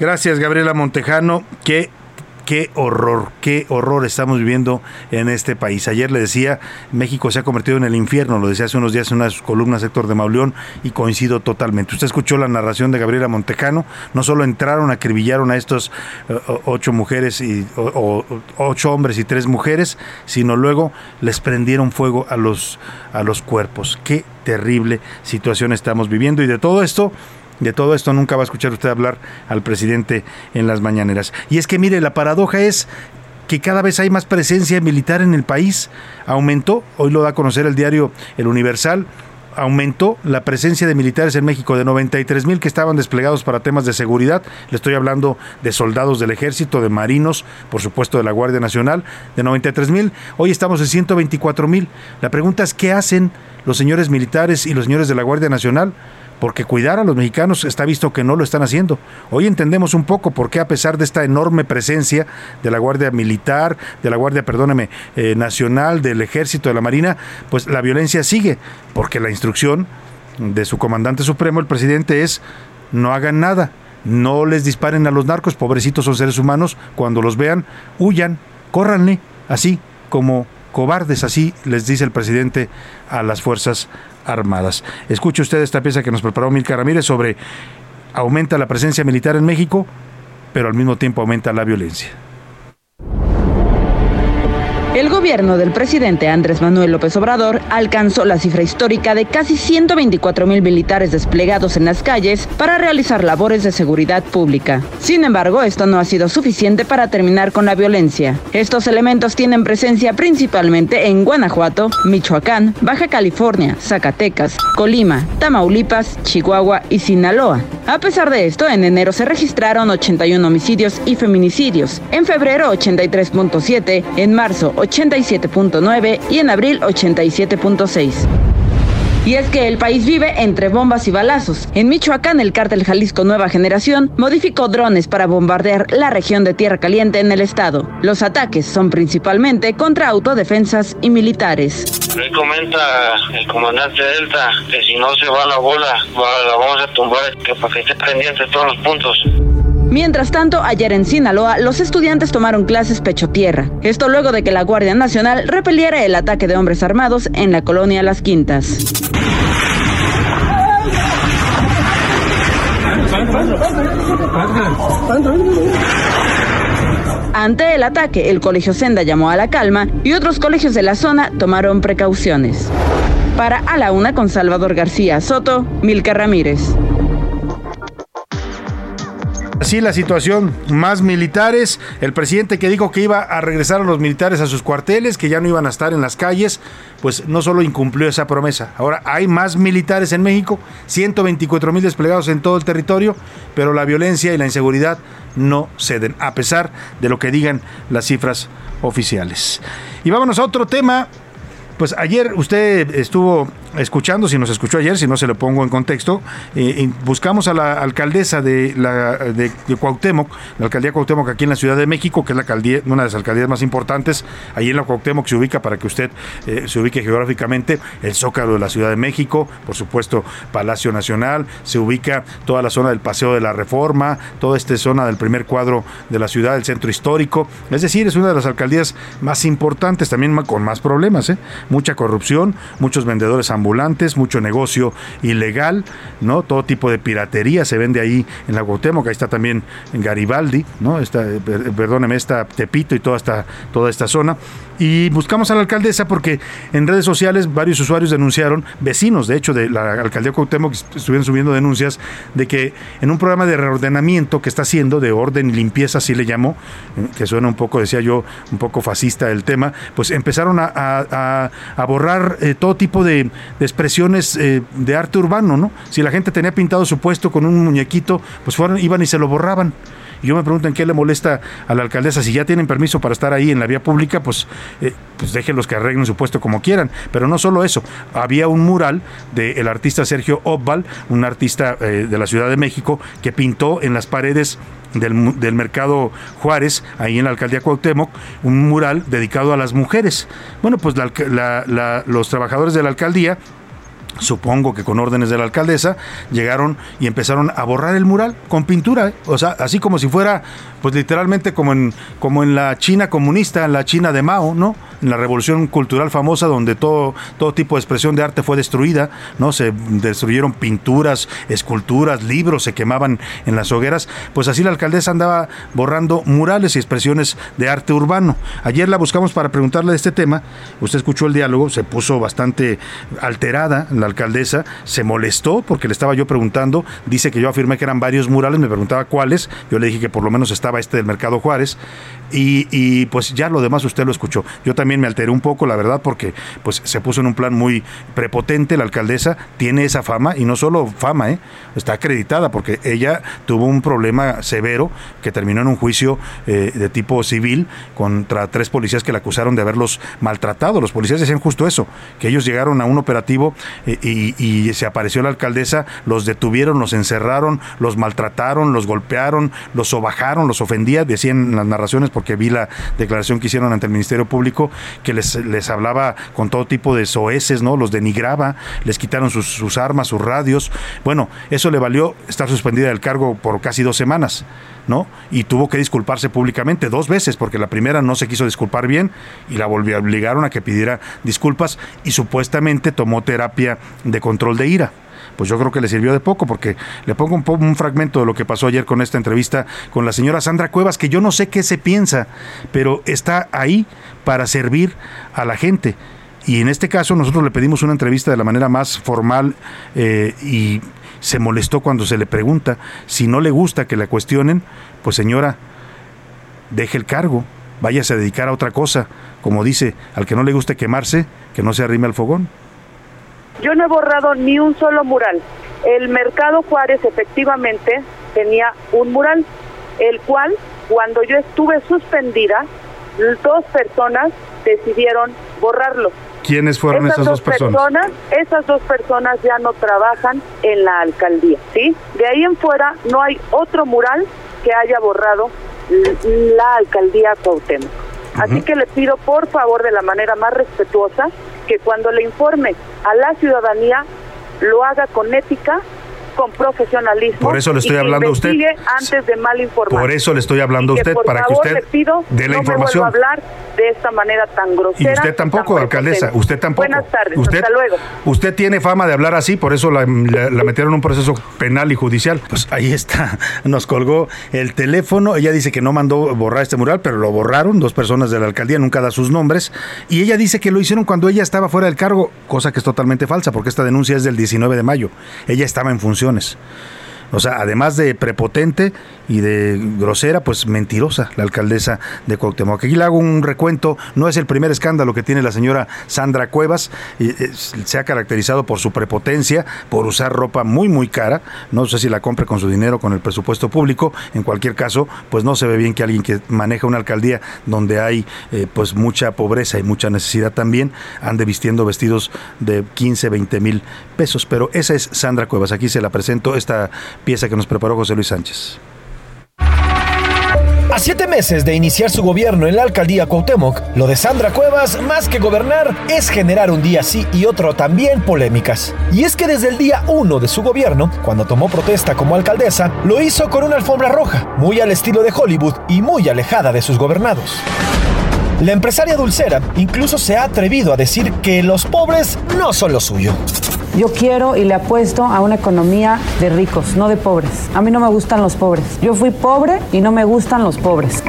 Gracias, Gabriela Montejano. Qué horror, qué horror estamos viviendo en este país. Ayer le decía, México se ha convertido en el infierno, lo decía hace unos días en una de sus columnas Héctor de Mauleón y coincido totalmente. Usted escuchó la narración de Gabriela Montejano, no solo entraron, acribillaron a estos eh, ocho mujeres y ocho hombres y tres mujeres, sino luego les prendieron fuego a los a los cuerpos. Qué terrible situación estamos viviendo y de todo esto de todo esto nunca va a escuchar usted hablar al presidente en las mañaneras. Y es que mire, la paradoja es que cada vez hay más presencia militar en el país. Aumentó, hoy lo da a conocer el diario El Universal, aumentó la presencia de militares en México de 93 mil que estaban desplegados para temas de seguridad. Le estoy hablando de soldados del ejército, de marinos, por supuesto de la Guardia Nacional, de 93 mil. Hoy estamos en 124 mil. La pregunta es, ¿qué hacen los señores militares y los señores de la Guardia Nacional? Porque cuidar a los mexicanos está visto que no lo están haciendo. Hoy entendemos un poco por qué a pesar de esta enorme presencia de la Guardia Militar, de la Guardia, perdóneme, eh, Nacional, del Ejército, de la Marina, pues la violencia sigue, porque la instrucción de su comandante supremo, el presidente, es no hagan nada, no les disparen a los narcos, pobrecitos son seres humanos, cuando los vean, huyan, córranle, así como cobardes, así les dice el presidente a las Fuerzas Armadas. Escuche usted esta pieza que nos preparó Milka Ramírez sobre aumenta la presencia militar en México, pero al mismo tiempo aumenta la violencia. Gobierno del presidente Andrés Manuel López Obrador alcanzó la cifra histórica de casi 124 mil militares desplegados en las calles para realizar labores de seguridad pública. Sin embargo, esto no ha sido suficiente para terminar con la violencia. Estos elementos tienen presencia principalmente en Guanajuato, Michoacán, Baja California, Zacatecas, Colima, Tamaulipas, Chihuahua y Sinaloa. A pesar de esto, en enero se registraron 81 homicidios y feminicidios, en febrero 83.7, en marzo 87.9 y en abril 87.6. Y es que el país vive entre bombas y balazos. En Michoacán, el cártel Jalisco Nueva Generación modificó drones para bombardear la región de Tierra Caliente en el estado. Los ataques son principalmente contra autodefensas y militares. Me comenta el comandante Delta que si no se va la bola, la vamos a tumbar, que para que esté pendiente todos los puntos. Mientras tanto, ayer en Sinaloa, los estudiantes tomaron clases pecho tierra. Esto luego de que la Guardia Nacional repeliera el ataque de hombres armados en la colonia Las Quintas. Ante el ataque, el Colegio Senda llamó a la calma y otros colegios de la zona tomaron precauciones. Para A la Una con Salvador García Soto, Milka Ramírez. Así la situación, más militares, el presidente que dijo que iba a regresar a los militares a sus cuarteles, que ya no iban a estar en las calles, pues no solo incumplió esa promesa, ahora hay más militares en México, 124 mil desplegados en todo el territorio, pero la violencia y la inseguridad no ceden, a pesar de lo que digan las cifras oficiales. Y vámonos a otro tema, pues ayer usted estuvo escuchando, si nos escuchó ayer, si no se lo pongo en contexto, eh, buscamos a la alcaldesa de, Cuauhtémoc, la alcaldía Cuauhtémoc aquí en la Ciudad de México, que es una de las alcaldías más importantes, ahí en la Cuauhtémoc se ubica para que usted eh, se ubique geográficamente el Zócalo de la Ciudad de México, por supuesto Palacio Nacional, se ubica toda la zona del Paseo de la Reforma, toda esta zona del primer cuadro de la ciudad, el centro histórico, es decir, es una de las alcaldías más importantes, también con más problemas, ¿eh? mucha corrupción, muchos vendedores ambulantes, ambulantes, mucho negocio ilegal, ¿no? Todo tipo de piratería se vende ahí en la Cuauhtémoc, ahí está también en Garibaldi, ¿no? Está, perdóneme, está Tepito y toda esta, toda esta zona. Y buscamos a la alcaldesa porque en redes sociales varios usuarios denunciaron, vecinos de hecho de la alcaldía Cuauhtémoc, estuvieron subiendo denuncias de que en un programa de reordenamiento que está haciendo, de orden y limpieza, así le llamó, eh, que suena un poco, decía yo, un poco fascista el tema, pues empezaron a, borrar eh, todo tipo de, expresiones eh, de arte urbano, ¿no? Si la gente tenía pintado su puesto con un muñequito, pues fueron, iban y se lo borraban. Yo me pregunto en qué le molesta a la alcaldesa. Si ya tienen permiso para estar ahí en la vía pública, pues, eh, pues déjenlos que arreglen su puesto como quieran. Pero no solo eso. Había un mural del artista Sergio Obval, un artista eh, de la Ciudad de México, que pintó en las paredes del, del, mercado Juárez, ahí en la alcaldía Cuauhtémoc, un mural dedicado a las mujeres. Bueno, pues los trabajadores de la alcaldía supongo que con órdenes de la alcaldesa, llegaron y empezaron a borrar el mural con pintura, ¿eh? o sea, así como si fuera, pues literalmente como en, como en la China comunista, en la China de Mao, ¿no? En la revolución cultural famosa donde todo, todo tipo de expresión de arte fue destruida, ¿no? Se destruyeron pinturas, esculturas, libros, se quemaban en las hogueras, pues así la alcaldesa andaba borrando murales y expresiones de arte urbano. Ayer la buscamos para preguntarle de este tema, usted escuchó el diálogo, se puso bastante alterada, la alcaldesa se molestó porque le estaba yo preguntando, dice que yo afirmé que eran varios murales, me preguntaba cuáles, yo le dije que por lo menos estaba este del Mercado Juárez y, pues ya lo demás usted lo escuchó. Yo también me alteré un poco, la verdad, porque pues se puso en un plan muy prepotente la alcaldesa, tiene esa fama y no solo fama, ¿eh? está acreditada porque ella tuvo un problema severo que terminó en un juicio eh, de tipo civil contra tres policías que la acusaron de haberlos maltratado. Los policías decían justo eso, que ellos llegaron a un operativo eh, y, se apareció la alcaldesa, los detuvieron, los encerraron, los maltrataron, los golpearon, los sobajaron, los ofendía, decían las narraciones porque vi la declaración que hicieron ante el Ministerio Público, que les, les hablaba con todo tipo de soeces, ¿no? Los denigraba, les quitaron sus, armas, sus radios. Bueno, eso le valió estar suspendida del cargo por casi dos semanas. ¿no? Y tuvo que disculparse públicamente dos veces, porque la primera no se quiso disculpar bien y la obligaron a que pidiera disculpas y supuestamente tomó terapia de control de ira pues yo creo que le sirvió de poco, porque le pongo un, un, fragmento de lo que pasó ayer con esta entrevista con la señora Sandra Cuevas, que yo no sé qué se piensa, pero está ahí para servir a la gente. Y en este caso nosotros le pedimos una entrevista de la manera más formal eh, y se molestó cuando se le pregunta si no le gusta que la cuestionen, pues señora, deje el cargo, váyase a dedicar a otra cosa. Como dice, al que no le guste quemarse, que no se arrime al fogón. Yo no he borrado ni un solo mural. El Mercado Juárez efectivamente tenía un mural, el cual cuando yo estuve suspendida, dos personas decidieron borrarlo. ¿Quiénes fueron esas, dos personas? Esas dos personas ya no trabajan en la alcaldía, ¿sí? De ahí en fuera no hay otro mural que haya borrado la alcaldía Cuauhtémoc. Así que le pido por favor de la manera más respetuosa que cuando le informe a la ciudadanía lo haga con ética con profesionalismo. Por eso le estoy hablando a usted. antes de mal informar. Por eso le estoy hablando a usted para que usted dé la información. Me hablar de esta manera tan grosera. Y usted tampoco, alcaldesa, usted tampoco. Buenas tardes, usted, hasta luego. Usted tiene fama de hablar así, por eso la, metieron en un proceso penal y judicial. Pues ahí está, [laughs] nos colgó el teléfono. Ella dice que no mandó borrar este mural, pero lo borraron. Dos personas de la alcaldía, nunca da sus nombres. Y ella dice que lo hicieron cuando ella estaba fuera del cargo, cosa que es totalmente falsa, porque esta denuncia es del 19 de mayo. Ella estaba en funciones. O sea, además de prepotente y de grosera, pues mentirosa la alcaldesa de Cuauhtémoc. Aquí le hago un recuento, no es el primer escándalo que tiene la señora Sandra Cuevas, eh, se ha caracterizado por su prepotencia, por usar ropa muy muy cara, no sé si la compre con su dinero, con el presupuesto público, en cualquier caso, pues no se ve bien que alguien que maneja una alcaldía donde hay eh, pues mucha pobreza y mucha necesidad también, ande vistiendo vestidos de 15, 20 mil pesos, pero esa es Sandra Cuevas, aquí se la presento, esta pieza que nos preparó José Luis Sánchez. A siete meses de iniciar su gobierno en la alcaldía Cuauhtémoc, lo de Sandra Cuevas, más que gobernar, es generar un día sí y otro también polémicas. Y es que desde el día uno de su gobierno, cuando tomó protesta como alcaldesa, lo hizo con una alfombra roja, muy al estilo de Hollywood y muy alejada de sus gobernados. La empresaria dulcera incluso se ha atrevido a decir que los pobres no son lo suyo. Yo quiero y le apuesto a una economía de ricos, no de pobres. A mí no me gustan los pobres. Yo fui pobre y no me gustan los pobres.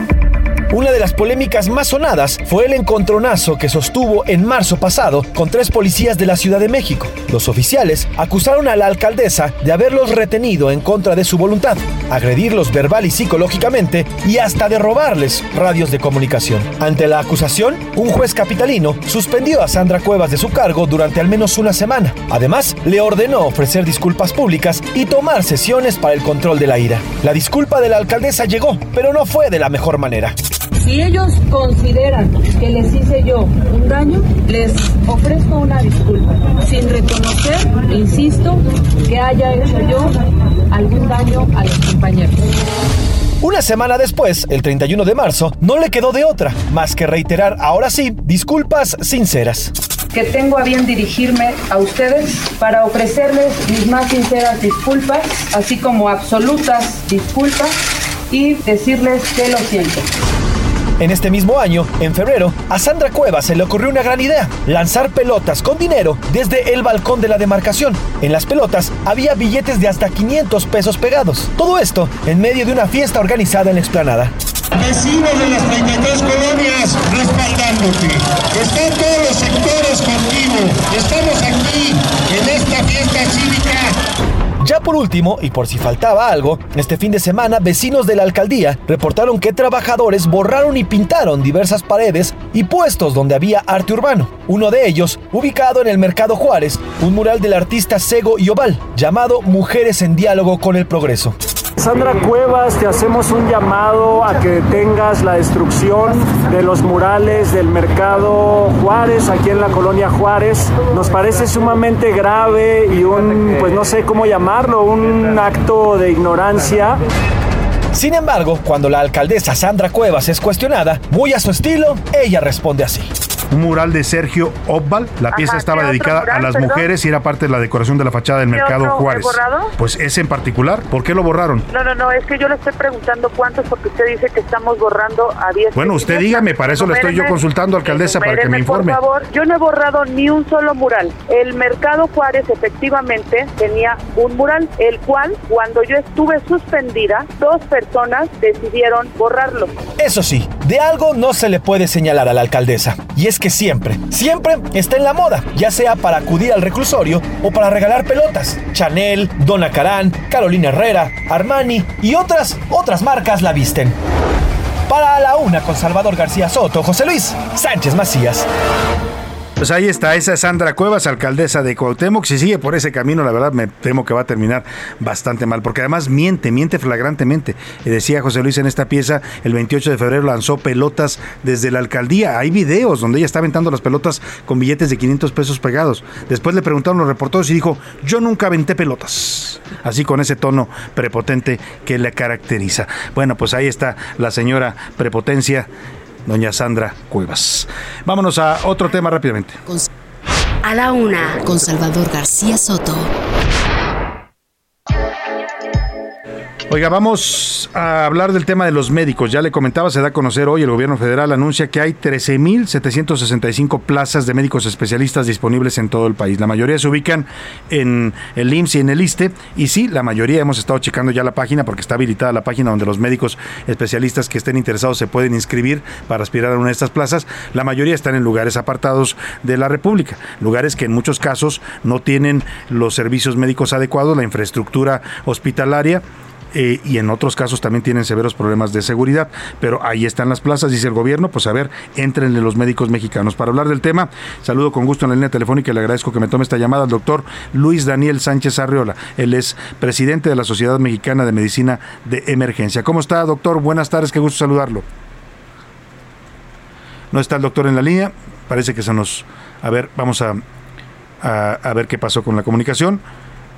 Una de las polémicas más sonadas fue el encontronazo que sostuvo en marzo pasado con tres policías de la Ciudad de México. Los oficiales acusaron a la alcaldesa de haberlos retenido en contra de su voluntad, agredirlos verbal y psicológicamente y hasta de robarles radios de comunicación. Ante la acusación, un juez capitalino suspendió a Sandra Cuevas de su cargo durante al menos una semana. Además, le ordenó ofrecer disculpas públicas y tomar sesiones para el control de la ira. La disculpa de la alcaldesa llegó, pero no fue de la mejor manera. Si ellos consideran que les hice yo un daño, les ofrezco una disculpa, sin reconocer, insisto, que haya hecho yo algún daño a los compañeros. Una semana después, el 31 de marzo, no le quedó de otra, más que reiterar ahora sí disculpas sinceras. Que tengo a bien dirigirme a ustedes para ofrecerles mis más sinceras disculpas, así como absolutas disculpas, y decirles que lo siento. En este mismo año, en febrero, a Sandra Cuevas se le ocurrió una gran idea, lanzar pelotas con dinero desde el balcón de la demarcación. En las pelotas había billetes de hasta 500 pesos pegados. Todo esto en medio de una fiesta organizada en la explanada. Vecinos de las 33 colonias respaldándote. Están todos los sectores contigo. Estamos aquí en esta fiesta cívica ya por último, y por si faltaba algo, este fin de semana vecinos de la alcaldía reportaron que trabajadores borraron y pintaron diversas paredes y puestos donde había arte urbano. Uno de ellos, ubicado en el Mercado Juárez, un mural del artista Sego y Oval, llamado Mujeres en Diálogo con el Progreso. Sandra Cuevas, te hacemos un llamado a que detengas la destrucción de los murales del mercado Juárez, aquí en la colonia Juárez. Nos parece sumamente grave y un, pues no sé cómo llamarlo, un acto de ignorancia. Sin embargo, cuando la alcaldesa Sandra Cuevas es cuestionada, muy a su estilo, ella responde así un mural de Sergio Obbal. La pieza estaba dedicada a las mujeres y era parte de la decoración de la fachada del mercado Juárez. Borrado? Pues ese en particular, ¿por qué lo borraron? No, no, no, es que yo le estoy preguntando cuántos porque usted dice que estamos borrando a 10. Bueno, usted dígame, para eso le estoy yo consultando, alcaldesa, para que me informe. Por favor, yo no he borrado ni un solo mural. El mercado Juárez efectivamente tenía un mural, el cual cuando yo estuve suspendida, dos personas decidieron borrarlo. Eso sí, de algo no se le puede señalar a la alcaldesa, y es que siempre, siempre está en la moda, ya sea para acudir al reclusorio o para regalar pelotas. Chanel, Donna Karan, Carolina Herrera, Armani y otras, otras marcas la visten. Para la una con Salvador García Soto, José Luis Sánchez Macías. Pues ahí está, esa es Sandra Cuevas, alcaldesa de Cuauhtémoc. Si sigue por ese camino, la verdad me temo que va a terminar bastante mal, porque además miente, miente flagrantemente. Decía José Luis en esta pieza, el 28 de febrero lanzó pelotas desde la alcaldía. Hay videos donde ella está aventando las pelotas con billetes de 500 pesos pegados. Después le preguntaron los reporteros y dijo, yo nunca aventé pelotas. Así con ese tono prepotente que le caracteriza. Bueno, pues ahí está la señora prepotencia doña Sandra Cuevas. Vámonos a otro tema rápidamente. A la una, con Salvador García Soto. Oiga, vamos a hablar del tema de los médicos. Ya le comentaba, se da a conocer hoy, el gobierno federal anuncia que hay 13.765 plazas de médicos especialistas disponibles en todo el país. La mayoría se ubican en el IMSS y en el ISTE. Y sí, la mayoría hemos estado checando ya la página porque está habilitada la página donde los médicos especialistas que estén interesados se pueden inscribir para aspirar a una de estas plazas. La mayoría están en lugares apartados de la República, lugares que en muchos casos no tienen los servicios médicos adecuados, la infraestructura hospitalaria eh, y en otros casos también tienen severos problemas de seguridad. Pero ahí están las plazas, dice el gobierno, pues a ver, entrenle los médicos mexicanos. Para hablar del tema, saludo con gusto en la línea telefónica y le agradezco que me tome esta llamada al doctor Luis Daniel Sánchez Arriola. Él es presidente de la Sociedad Mexicana de Medicina de Emergencia. ¿Cómo está, doctor? Buenas tardes, qué gusto saludarlo. No está el doctor en la línea, parece que se nos... A ver, vamos a, a ver qué pasó con la comunicación.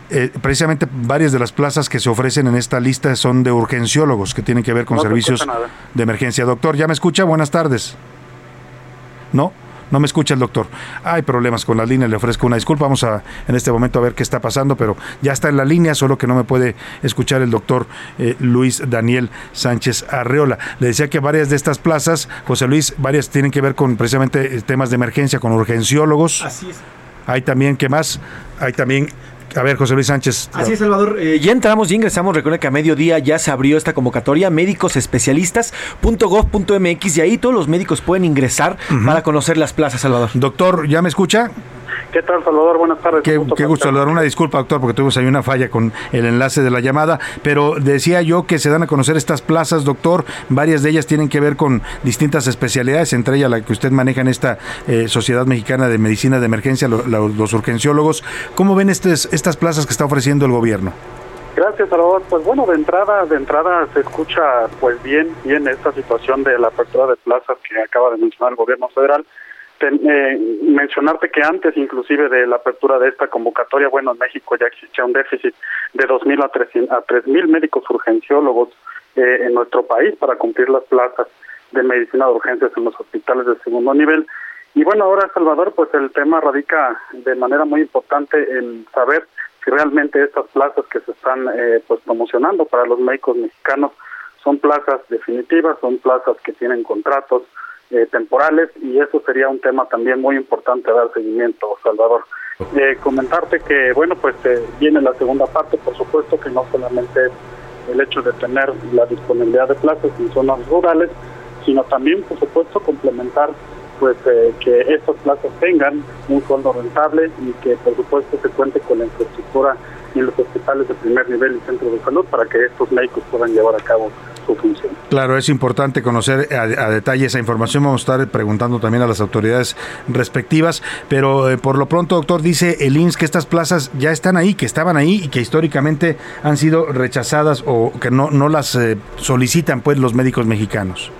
Eh, precisamente varias de las plazas que se ofrecen en esta lista son de urgenciólogos que tienen que ver con servicios de emergencia. Doctor, ¿ya me escucha? Buenas tardes. ¿No? No me escucha el doctor. Hay problemas con la línea, le ofrezco una disculpa. Vamos a en este momento a ver qué está pasando, pero ya está en la línea, solo que no me puede escuchar el doctor eh, Luis Daniel Sánchez Arreola. Le decía que varias de estas plazas, José Luis, varias tienen que ver con precisamente temas de emergencia, con urgenciólogos. Así es. Hay también, ¿qué más? Hay también a ver, José Luis Sánchez. Así es, Salvador. Eh, ya entramos, y ingresamos. Recuerda que a mediodía ya se abrió esta convocatoria, médicosespecialistas.gov.mx y ahí todos los médicos pueden ingresar para conocer las plazas, Salvador. Doctor, ¿ya me escucha? ¿Qué tal, Salvador? Buenas tardes. Qué, gusto, saludar. Una disculpa, doctor, porque tuvimos ahí una falla con el enlace de la llamada, pero decía yo que se dan a conocer estas plazas, doctor. Varias de ellas tienen que ver con distintas especialidades, entre ellas la que usted maneja en esta eh, Sociedad Mexicana de Medicina de Emergencia, los urgenciólogos. ¿Cómo ven estas plazas que está ofreciendo el gobierno? Gracias, Salvador. Pues bueno, de entrada, de entrada se escucha pues bien, bien esta situación de la apertura de plazas que acaba de mencionar el gobierno federal eh, mencionarte que antes inclusive de la apertura de esta convocatoria, bueno, en México ya existía un déficit de 2.000 a 3.000 a 3.000 médicos urgenciólogos eh, en nuestro país para cumplir las plazas de medicina de urgencias en los hospitales de segundo nivel. Y bueno, ahora, Salvador, pues el tema radica de manera muy importante en saber si realmente estas plazas que se están eh, pues promocionando para los médicos mexicanos son plazas definitivas, son plazas que tienen contratos, eh, temporales y eso sería un tema también muy importante a dar seguimiento, Salvador. Eh, comentarte que, bueno, pues eh, viene la segunda parte, por supuesto que no solamente es el hecho de tener la disponibilidad de plazas en zonas rurales, sino también, por supuesto, complementar pues que estas plazas tengan un fondo rentable y que, por supuesto, se cuente con la infraestructura en los hospitales de primer nivel y centros de salud para que estos médicos puedan llevar a cabo Claro, es importante conocer a, detalle esa información. Vamos a estar preguntando también a las autoridades respectivas, pero eh, por lo pronto, doctor, dice el INS que estas plazas ya están ahí, que estaban ahí y que históricamente han sido rechazadas o que no, no las eh, solicitan pues los médicos mexicanos.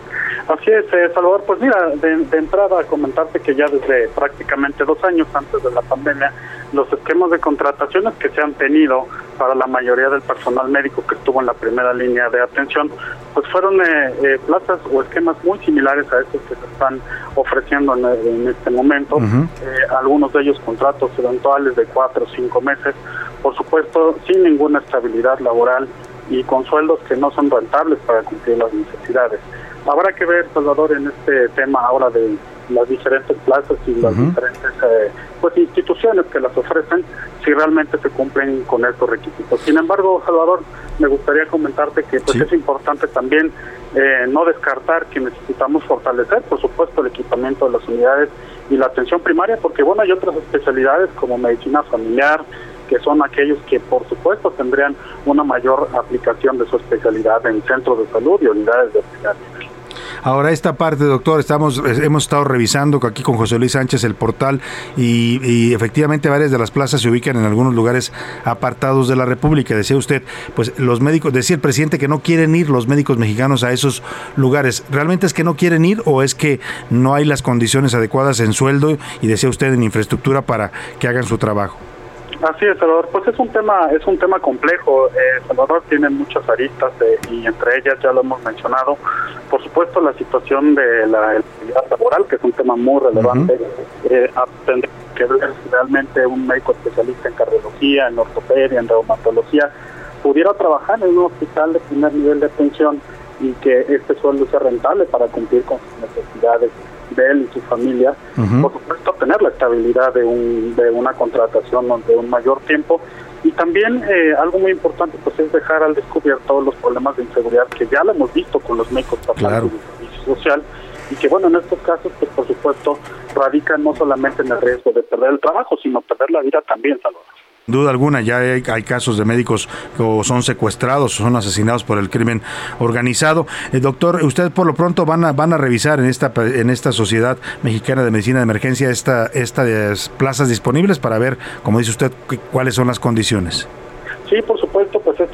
Así es, eh, Salvador. Pues mira, de, de, entrada comentarte que ya desde prácticamente dos años antes de la pandemia, los esquemas de contrataciones que se han tenido para la mayoría del personal médico que estuvo en la primera línea de atención, pues fueron eh, eh, plazas o esquemas muy similares a estos que se están ofreciendo en, este momento. algunos de ellos contratos eventuales de cuatro o cinco meses, por supuesto, sin ninguna estabilidad laboral y con sueldos que no son rentables para cumplir las necesidades. Habrá que ver, Salvador, en este tema ahora de las diferentes plazas y las diferentes eh, pues instituciones que las ofrecen, si realmente se cumplen con estos requisitos. Sin embargo, Salvador, me gustaría comentarte que pues es importante también eh, no descartar que necesitamos fortalecer, por supuesto, el equipamiento de las unidades y la atención primaria, porque bueno, hay otras especialidades como medicina familiar, que son aquellos que por supuesto tendrían una mayor aplicación de su especialidad en centros de salud y unidades de hospital. Ahora, esta parte, doctor, estamos, hemos estado revisando aquí con José Luis Sánchez el portal y, y efectivamente varias de las plazas se ubican en algunos lugares apartados de la República. Decía usted, pues los médicos, decía el presidente que no quieren ir los médicos mexicanos a esos lugares. ¿Realmente es que no quieren ir o es que no hay las condiciones adecuadas en sueldo y decía usted en infraestructura para que hagan su trabajo? Así es, Salvador. Pues es un tema, es un tema complejo. Eh, Salvador tiene muchas aristas eh, y entre ellas ya lo hemos mencionado. Por supuesto, la situación de la actividad laboral, que es un tema muy relevante. eh, tendría que ver si realmente un médico especialista en cardiología, en ortopedia, en reumatología, pudiera trabajar en un hospital de primer nivel de atención y que este sueldo sea rentable para cumplir con sus necesidades de él y su familia. Por supuesto, tener la estabilidad de, un, de una contratación de un mayor tiempo. Y también eh, algo muy importante pues es dejar al descubierto los problemas de inseguridad que ya lo hemos visto con los médicos pasantes del servicio social y que bueno, en estos casos pues por supuesto radican no solamente en el riesgo de perder el trabajo, sino perder la vida también, Salvador. Duda alguna, ya hay, casos de médicos que son secuestrados o son asesinados por el crimen organizado. Eh, doctor, usted por lo pronto van a, van a revisar en esta, en esta Sociedad Mexicana de Medicina de Emergencia esta, estas plazas disponibles para ver, como dice usted, cu- cuáles son las condiciones. Sí, por supuesto,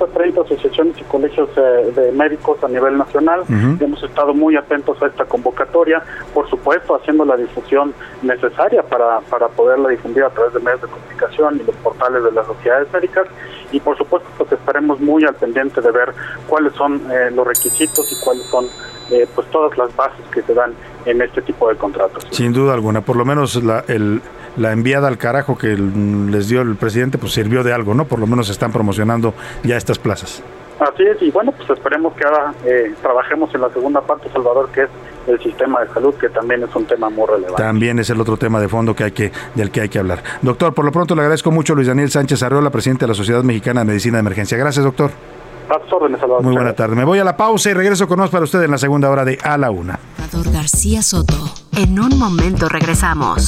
pues estas 30 asociaciones y colegios eh, de médicos a nivel nacional Ujú. hemos estado muy atentos a esta convocatoria, por supuesto haciendo la difusión necesaria para, para poderla difundir a través de medios de comunicación y los portales de las sociedades médicas y por supuesto pues estaremos muy al pendiente de ver cuáles son eh, los requisitos y cuáles son eh, pues todas las bases que se dan en este tipo de contratos. Sin duda alguna, por lo menos la, el, la enviada al carajo que les dio el presidente, pues sirvió de algo, ¿no? Por lo menos están promocionando ya estas plazas. Así es, y bueno, pues esperemos que ahora eh, trabajemos en la segunda parte, Salvador, que es el sistema de salud, que también es un tema muy relevante. También es el otro tema de fondo que hay que, del que hay que hablar. Doctor, por lo pronto le agradezco mucho a Luis Daniel Sánchez Arreola, presidente de la Sociedad Mexicana de Medicina de Emergencia. Gracias, doctor. A tus órdenes, Salvador. Muy buena tarde. Me voy a la pausa y regreso con más para usted en la segunda hora de A la Una. Salvador García Soto. En un momento regresamos.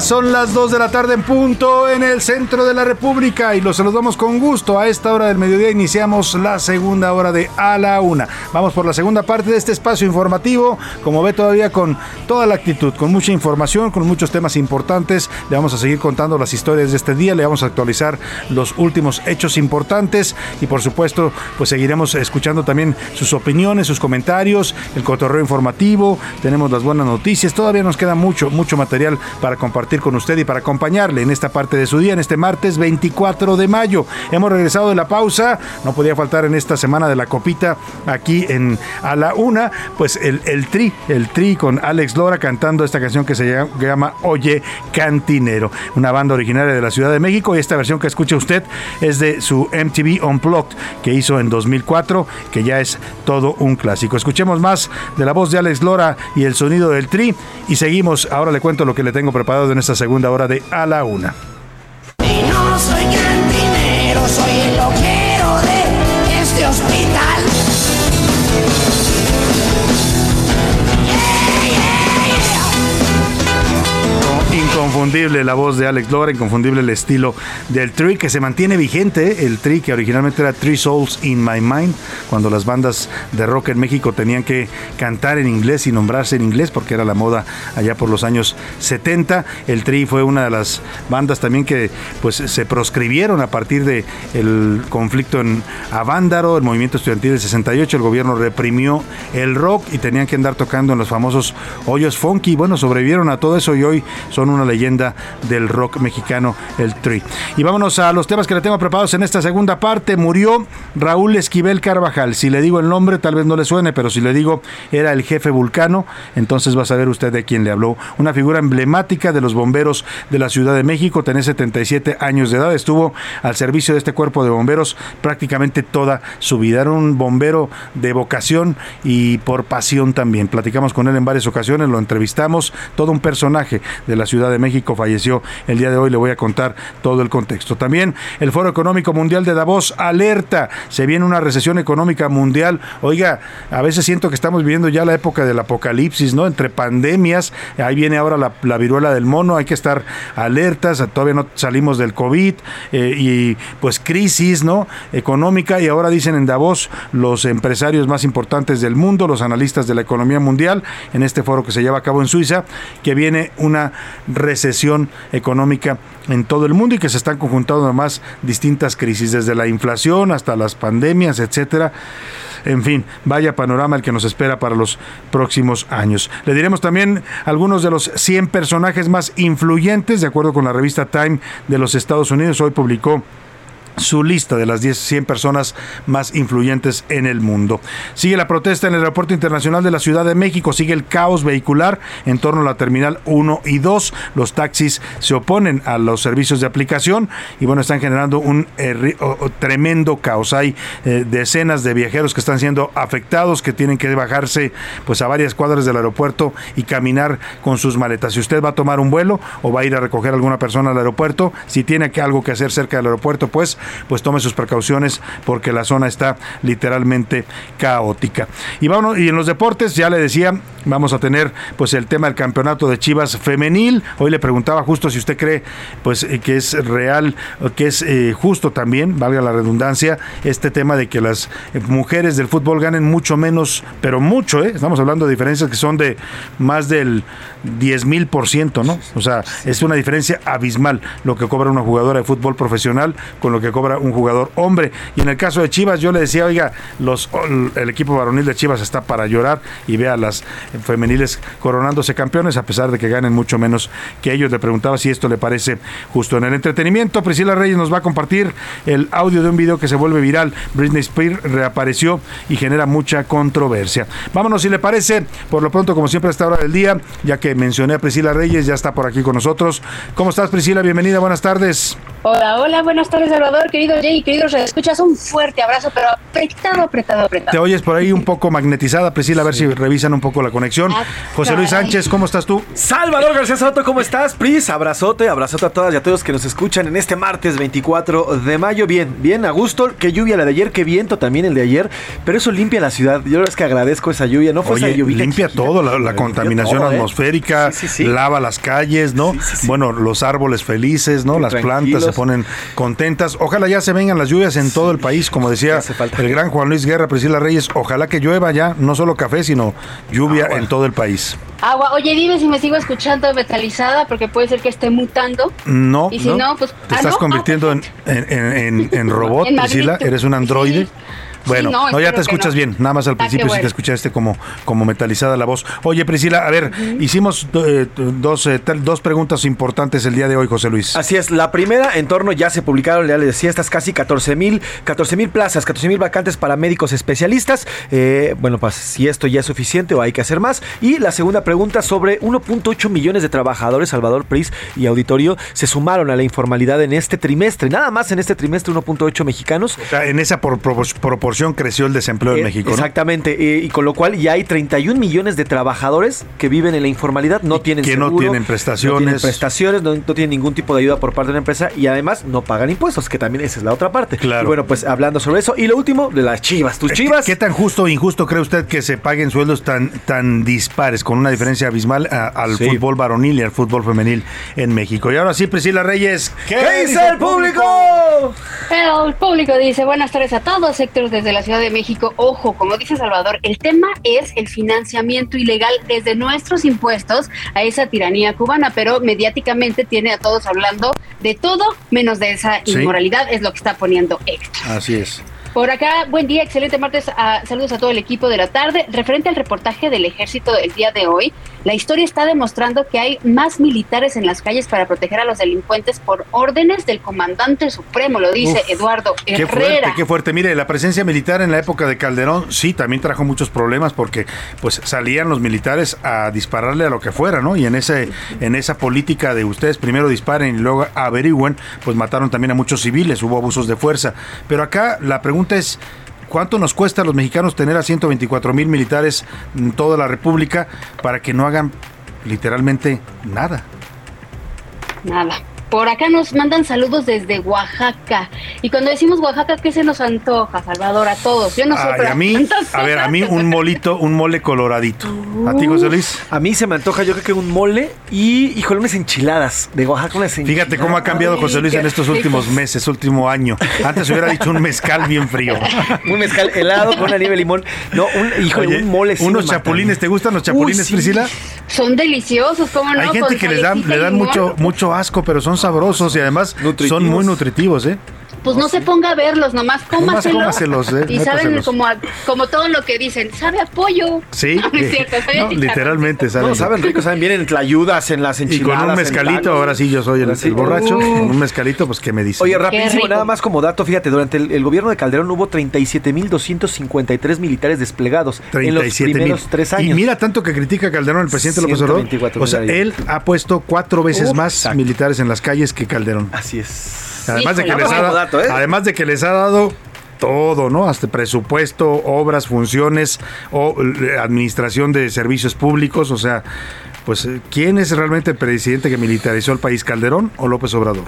Son las 2 de la tarde en punto en el centro de la República y los saludamos con gusto. A esta hora del mediodía iniciamos la segunda hora de A la Una. Vamos por la segunda parte de este espacio informativo, como ve todavía con toda la actitud, con mucha información, con muchos temas importantes. Le vamos a seguir contando las historias de este día, le vamos a actualizar los últimos hechos importantes y por supuesto pues seguiremos escuchando también sus opiniones, sus comentarios, el cotorreo informativo, tenemos las buenas noticias, todavía nos queda mucho, mucho material para compartir con usted y para acompañarle en esta parte de su día, en este martes 24 de mayo. Hemos regresado de la pausa, no podía faltar en esta semana de la copita aquí en A la Una, pues el, el Tri, el Tri con Alex Lora cantando esta canción que se llama, llama Oye Cantinero, una banda originaria de la Ciudad de México y esta versión que escucha usted es de su MTV Unplugged que hizo en 2004, que ya es todo un clásico. Escuchemos más de la voz de Alex Lora y el sonido del Tri y seguimos, ahora le cuento lo que le tengo preparado en esta segunda hora de A la Una. Inconfundible la voz de Alex Lora, inconfundible el estilo del Tri, que se mantiene vigente. El Tri, que originalmente era Three Souls in My Mind, cuando las bandas de rock en México tenían que cantar en inglés y nombrarse en inglés, porque era la moda allá por los años 70. El Tri fue una de las bandas también que pues se proscribieron a partir el conflicto en Avándaro, el movimiento estudiantil del 68. El gobierno reprimió el rock y tenían que andar tocando en los famosos hoyos funky. Bueno, sobrevivieron a todo eso y hoy son una leyenda del rock mexicano, el Tri. Y vámonos a los temas que le tengo preparados en esta segunda parte. Murió Raúl Esquivel Carvajal. Si le digo el nombre, tal vez no le suene, pero si le digo era el jefe vulcano, entonces va a saber usted de quién le habló. Una figura emblemática de los bomberos de la Ciudad de México, tenía 77 años de edad, estuvo al servicio de este cuerpo de bomberos prácticamente toda su vida. Era un bombero de vocación y por pasión también. Platicamos con él en varias ocasiones, lo entrevistamos, todo un personaje de la Ciudad de México falleció el día de hoy, le voy a contar todo el contexto. También el Foro Económico Mundial de Davos alerta, se viene una recesión económica mundial. Oiga, a veces siento que estamos viviendo ya la época del apocalipsis, ¿no? Entre pandemias, ahí viene ahora la, viruela del mono, hay que estar alertas, todavía no salimos del COVID eh, y pues crisis, ¿no? Económica y ahora dicen en Davos los empresarios más importantes del mundo, los analistas de la economía mundial, en este foro que se lleva a cabo en Suiza, que viene una recesión económica en todo el mundo y que se están conjuntando además distintas crisis, desde la inflación hasta las pandemias, etcétera. En fin, vaya panorama el que nos espera para los próximos años. Le diremos también algunos de los 100 personajes más influyentes, de acuerdo con la revista Time de los Estados Unidos. Hoy publicó su lista de las 10, 100 personas más influyentes en el mundo. Sigue la protesta en el Aeropuerto Internacional de la Ciudad de México, sigue el caos vehicular en torno a la Terminal 1 y 2. Los taxis se oponen a los servicios de aplicación y bueno, están generando un tremendo caos. Hay eh, decenas de viajeros que están siendo afectados, que tienen que bajarse pues a varias cuadras del aeropuerto y caminar con sus maletas. Si usted va a tomar un vuelo o va a ir a recoger a alguna persona al aeropuerto, si tiene algo que hacer cerca del aeropuerto, pues pues tome sus precauciones porque la zona está literalmente caótica. Y, vamos, y en los deportes, ya le decía, vamos a tener pues el tema del campeonato de Chivas femenil. Hoy le preguntaba justo si usted cree pues eh, que es real, que es eh, justo también, valga la redundancia, este tema de que las mujeres del fútbol ganen mucho menos, pero mucho, ¿eh? estamos hablando de diferencias que son de más del 10 mil por ciento, ¿no? O sea, es una diferencia abismal lo que cobra una jugadora de fútbol profesional con lo que cobra un jugador hombre. Y en el caso de Chivas, yo le decía, oiga, el equipo varonil de Chivas está para llorar y vea a las femeniles coronándose campeones, a pesar de que ganen mucho menos que ellos. Le preguntaba si esto le parece justo. En el entretenimiento, Priscila Reyes nos va a compartir el audio de un video que se vuelve viral. Britney Spears reapareció y genera mucha controversia. Vámonos, si le parece, por lo pronto, como siempre, a esta hora del día, ya que mencioné a Priscila Reyes, ya está por aquí con nosotros. ¿Cómo estás, Priscila? Bienvenida, buenas tardes. Hola, hola, buenas tardes, Salvador, querido Jay, queridos escuchas, un fuerte abrazo, pero apretado, apretado, apretado. Te oyes por ahí un poco magnetizada, Priscila, a ver si revisan un poco la conexión. Ah, José Luis Sánchez, ¿cómo estás tú? Salvador García Soto, ¿cómo estás? Pris, abrazote, abrazote a todas y a todos que nos escuchan en este martes 24 de mayo. Bien, bien, a gusto. Qué lluvia la de ayer, qué viento también el de ayer, pero eso limpia la ciudad. Yo es que agradezco esa lluvia, no fue esa lluvia. Limpia todo, la, contaminación ¿eh? atmosférica, lava las calles, ¿no? Bueno, los árboles felices, ¿no? Las plantas se ponen con contentas. Ojalá ya se vengan las lluvias en todo el país, como decía el gran Juan Luis Guerra, Priscila Reyes. Ojalá que llueva ya, no solo café, sino lluvia en todo el país. Agua. Oye, dime si me sigo escuchando metalizada, porque puede ser que esté mutando. No. Y si no, pues. Te ah, estás convirtiendo en, en, en, [laughs] robot, Priscila. Eres un androide. Bueno, no, ya te escuchas bien. Nada más al principio sí te escuchaste como, como metalizada la voz. Oye, Priscila, a ver, hicimos eh, dos, eh, dos preguntas importantes el día de hoy, José Luis. Así es. La primera, en torno, ya se publicaron, ya les decía, estas casi 14 mil 14 mil plazas, 14 mil vacantes para médicos especialistas. Eh, bueno, pues si esto ya es suficiente o hay que hacer más. Y la segunda pregunta sobre 1.8 millones de trabajadores, Salvador Pris y Auditorio, se sumaron a la informalidad en este trimestre. Nada más en este trimestre, 1.8 mexicanos. O sea, en esa proporción proporción creció el desempleo en Eh, México. ¿no? Exactamente, eh, y con lo cual ya hay 31 millones de trabajadores que viven en la informalidad, no tienen que no tienen prestaciones. no tienen prestaciones, no, no tienen ningún tipo de ayuda por parte de la empresa y además no pagan impuestos, que también esa es la otra parte. Claro. Y bueno, pues hablando sobre eso y lo último de las Chivas, tus Chivas. ¿Qué, qué tan justo o injusto cree usted que se paguen sueldos tan, tan dispares, con una diferencia abismal a- al Sí. fútbol varonil y al fútbol femenil en México? Y ahora sí, Priscila Reyes, ¿qué, ¿Qué dice el público? El público dice, buenas tardes a todos, Héctor desde la Ciudad de México. Ojo, como dice Salvador, el tema es el financiamiento ilegal desde nuestros impuestos a esa tiranía cubana, pero mediáticamente tiene a todos hablando de todo menos de esa Sí. inmoralidad, es lo que está poniendo Héctor. Así es. Por acá, buen día, excelente martes. ah, saludos a todo el equipo de la tarde. Referente al reportaje del ejército del día de hoy, la historia está demostrando que hay más militares en las calles para proteger a los delincuentes por órdenes del comandante supremo, lo dice Uf, Eduardo Qué fuerte, Herrera. qué fuerte. Mire, la presencia militar en la época de Calderón sí también trajo muchos problemas porque pues salían los militares a dispararle a lo que fuera, ¿no? Y en ese en esa política de ustedes primero disparen y luego averigüen, pues mataron también a muchos civiles, hubo abusos de fuerza. Pero acá la pregunta es ¿Cuánto nos cuesta a los mexicanos tener a 124 mil militares en toda la República para que no hagan literalmente nada? Nada. Por acá nos mandan saludos desde Oaxaca. Y cuando decimos Oaxaca, ¿qué se nos antoja, Salvador? A todos. Yo no Ay, pero a mí, a ver, a mí un molito, un mole coloradito. ¿A ti, José Luis? A mí se me antoja, yo creo que un mole y, híjole, unas enchiladas de Oaxaca, unas enchiladas. Fíjate cómo ha cambiado José Luis en estos últimos meses, último año. Antes hubiera dicho un mezcal bien frío. un mezcal helado con una nieve de limón. No, un, híjole, Oye, un mole. sí unos chapulines, ¿te gustan los Uy, chapulines, sí. Priscila? Son deliciosos, ¿cómo no? Hay gente Con que les dan, le dan mucho, mucho asco, pero son sabrosos y además son muy nutritivos, ¿eh? Pues no se ponga a verlos, nomás cómaselos. cómaselos, eh, Y saben como, a- como todo lo que dicen, sabe a pollo. Sí, No, [laughs] no es cierto, sabe a No, chicharrón. literalmente saben. No, saben ricos, saben bien en tlayudas, en las Y enchiladas. con un mezcalito, ahora sí yo soy el, el borracho, Uh. con un mezcalito, pues ¿qué me dice? Oye, rapidísimo, nada más como dato, fíjate, durante el, el gobierno de Calderón hubo 37.253 militares desplegados en los 37 mil. primeros tres años. Y mira tanto que critica Calderón el presidente López Obrador. 124 O sea, él ha puesto cuatro veces más exacto. militares en las calles que Calderón. Así es. Además de, que les ha, dato, ¿eh? además de que les ha dado todo, ¿no? Hasta presupuesto, obras, funciones, o eh, administración de servicios públicos, o sea, pues eh, ¿quién es realmente el presidente que militarizó el país, Calderón o López Obrador?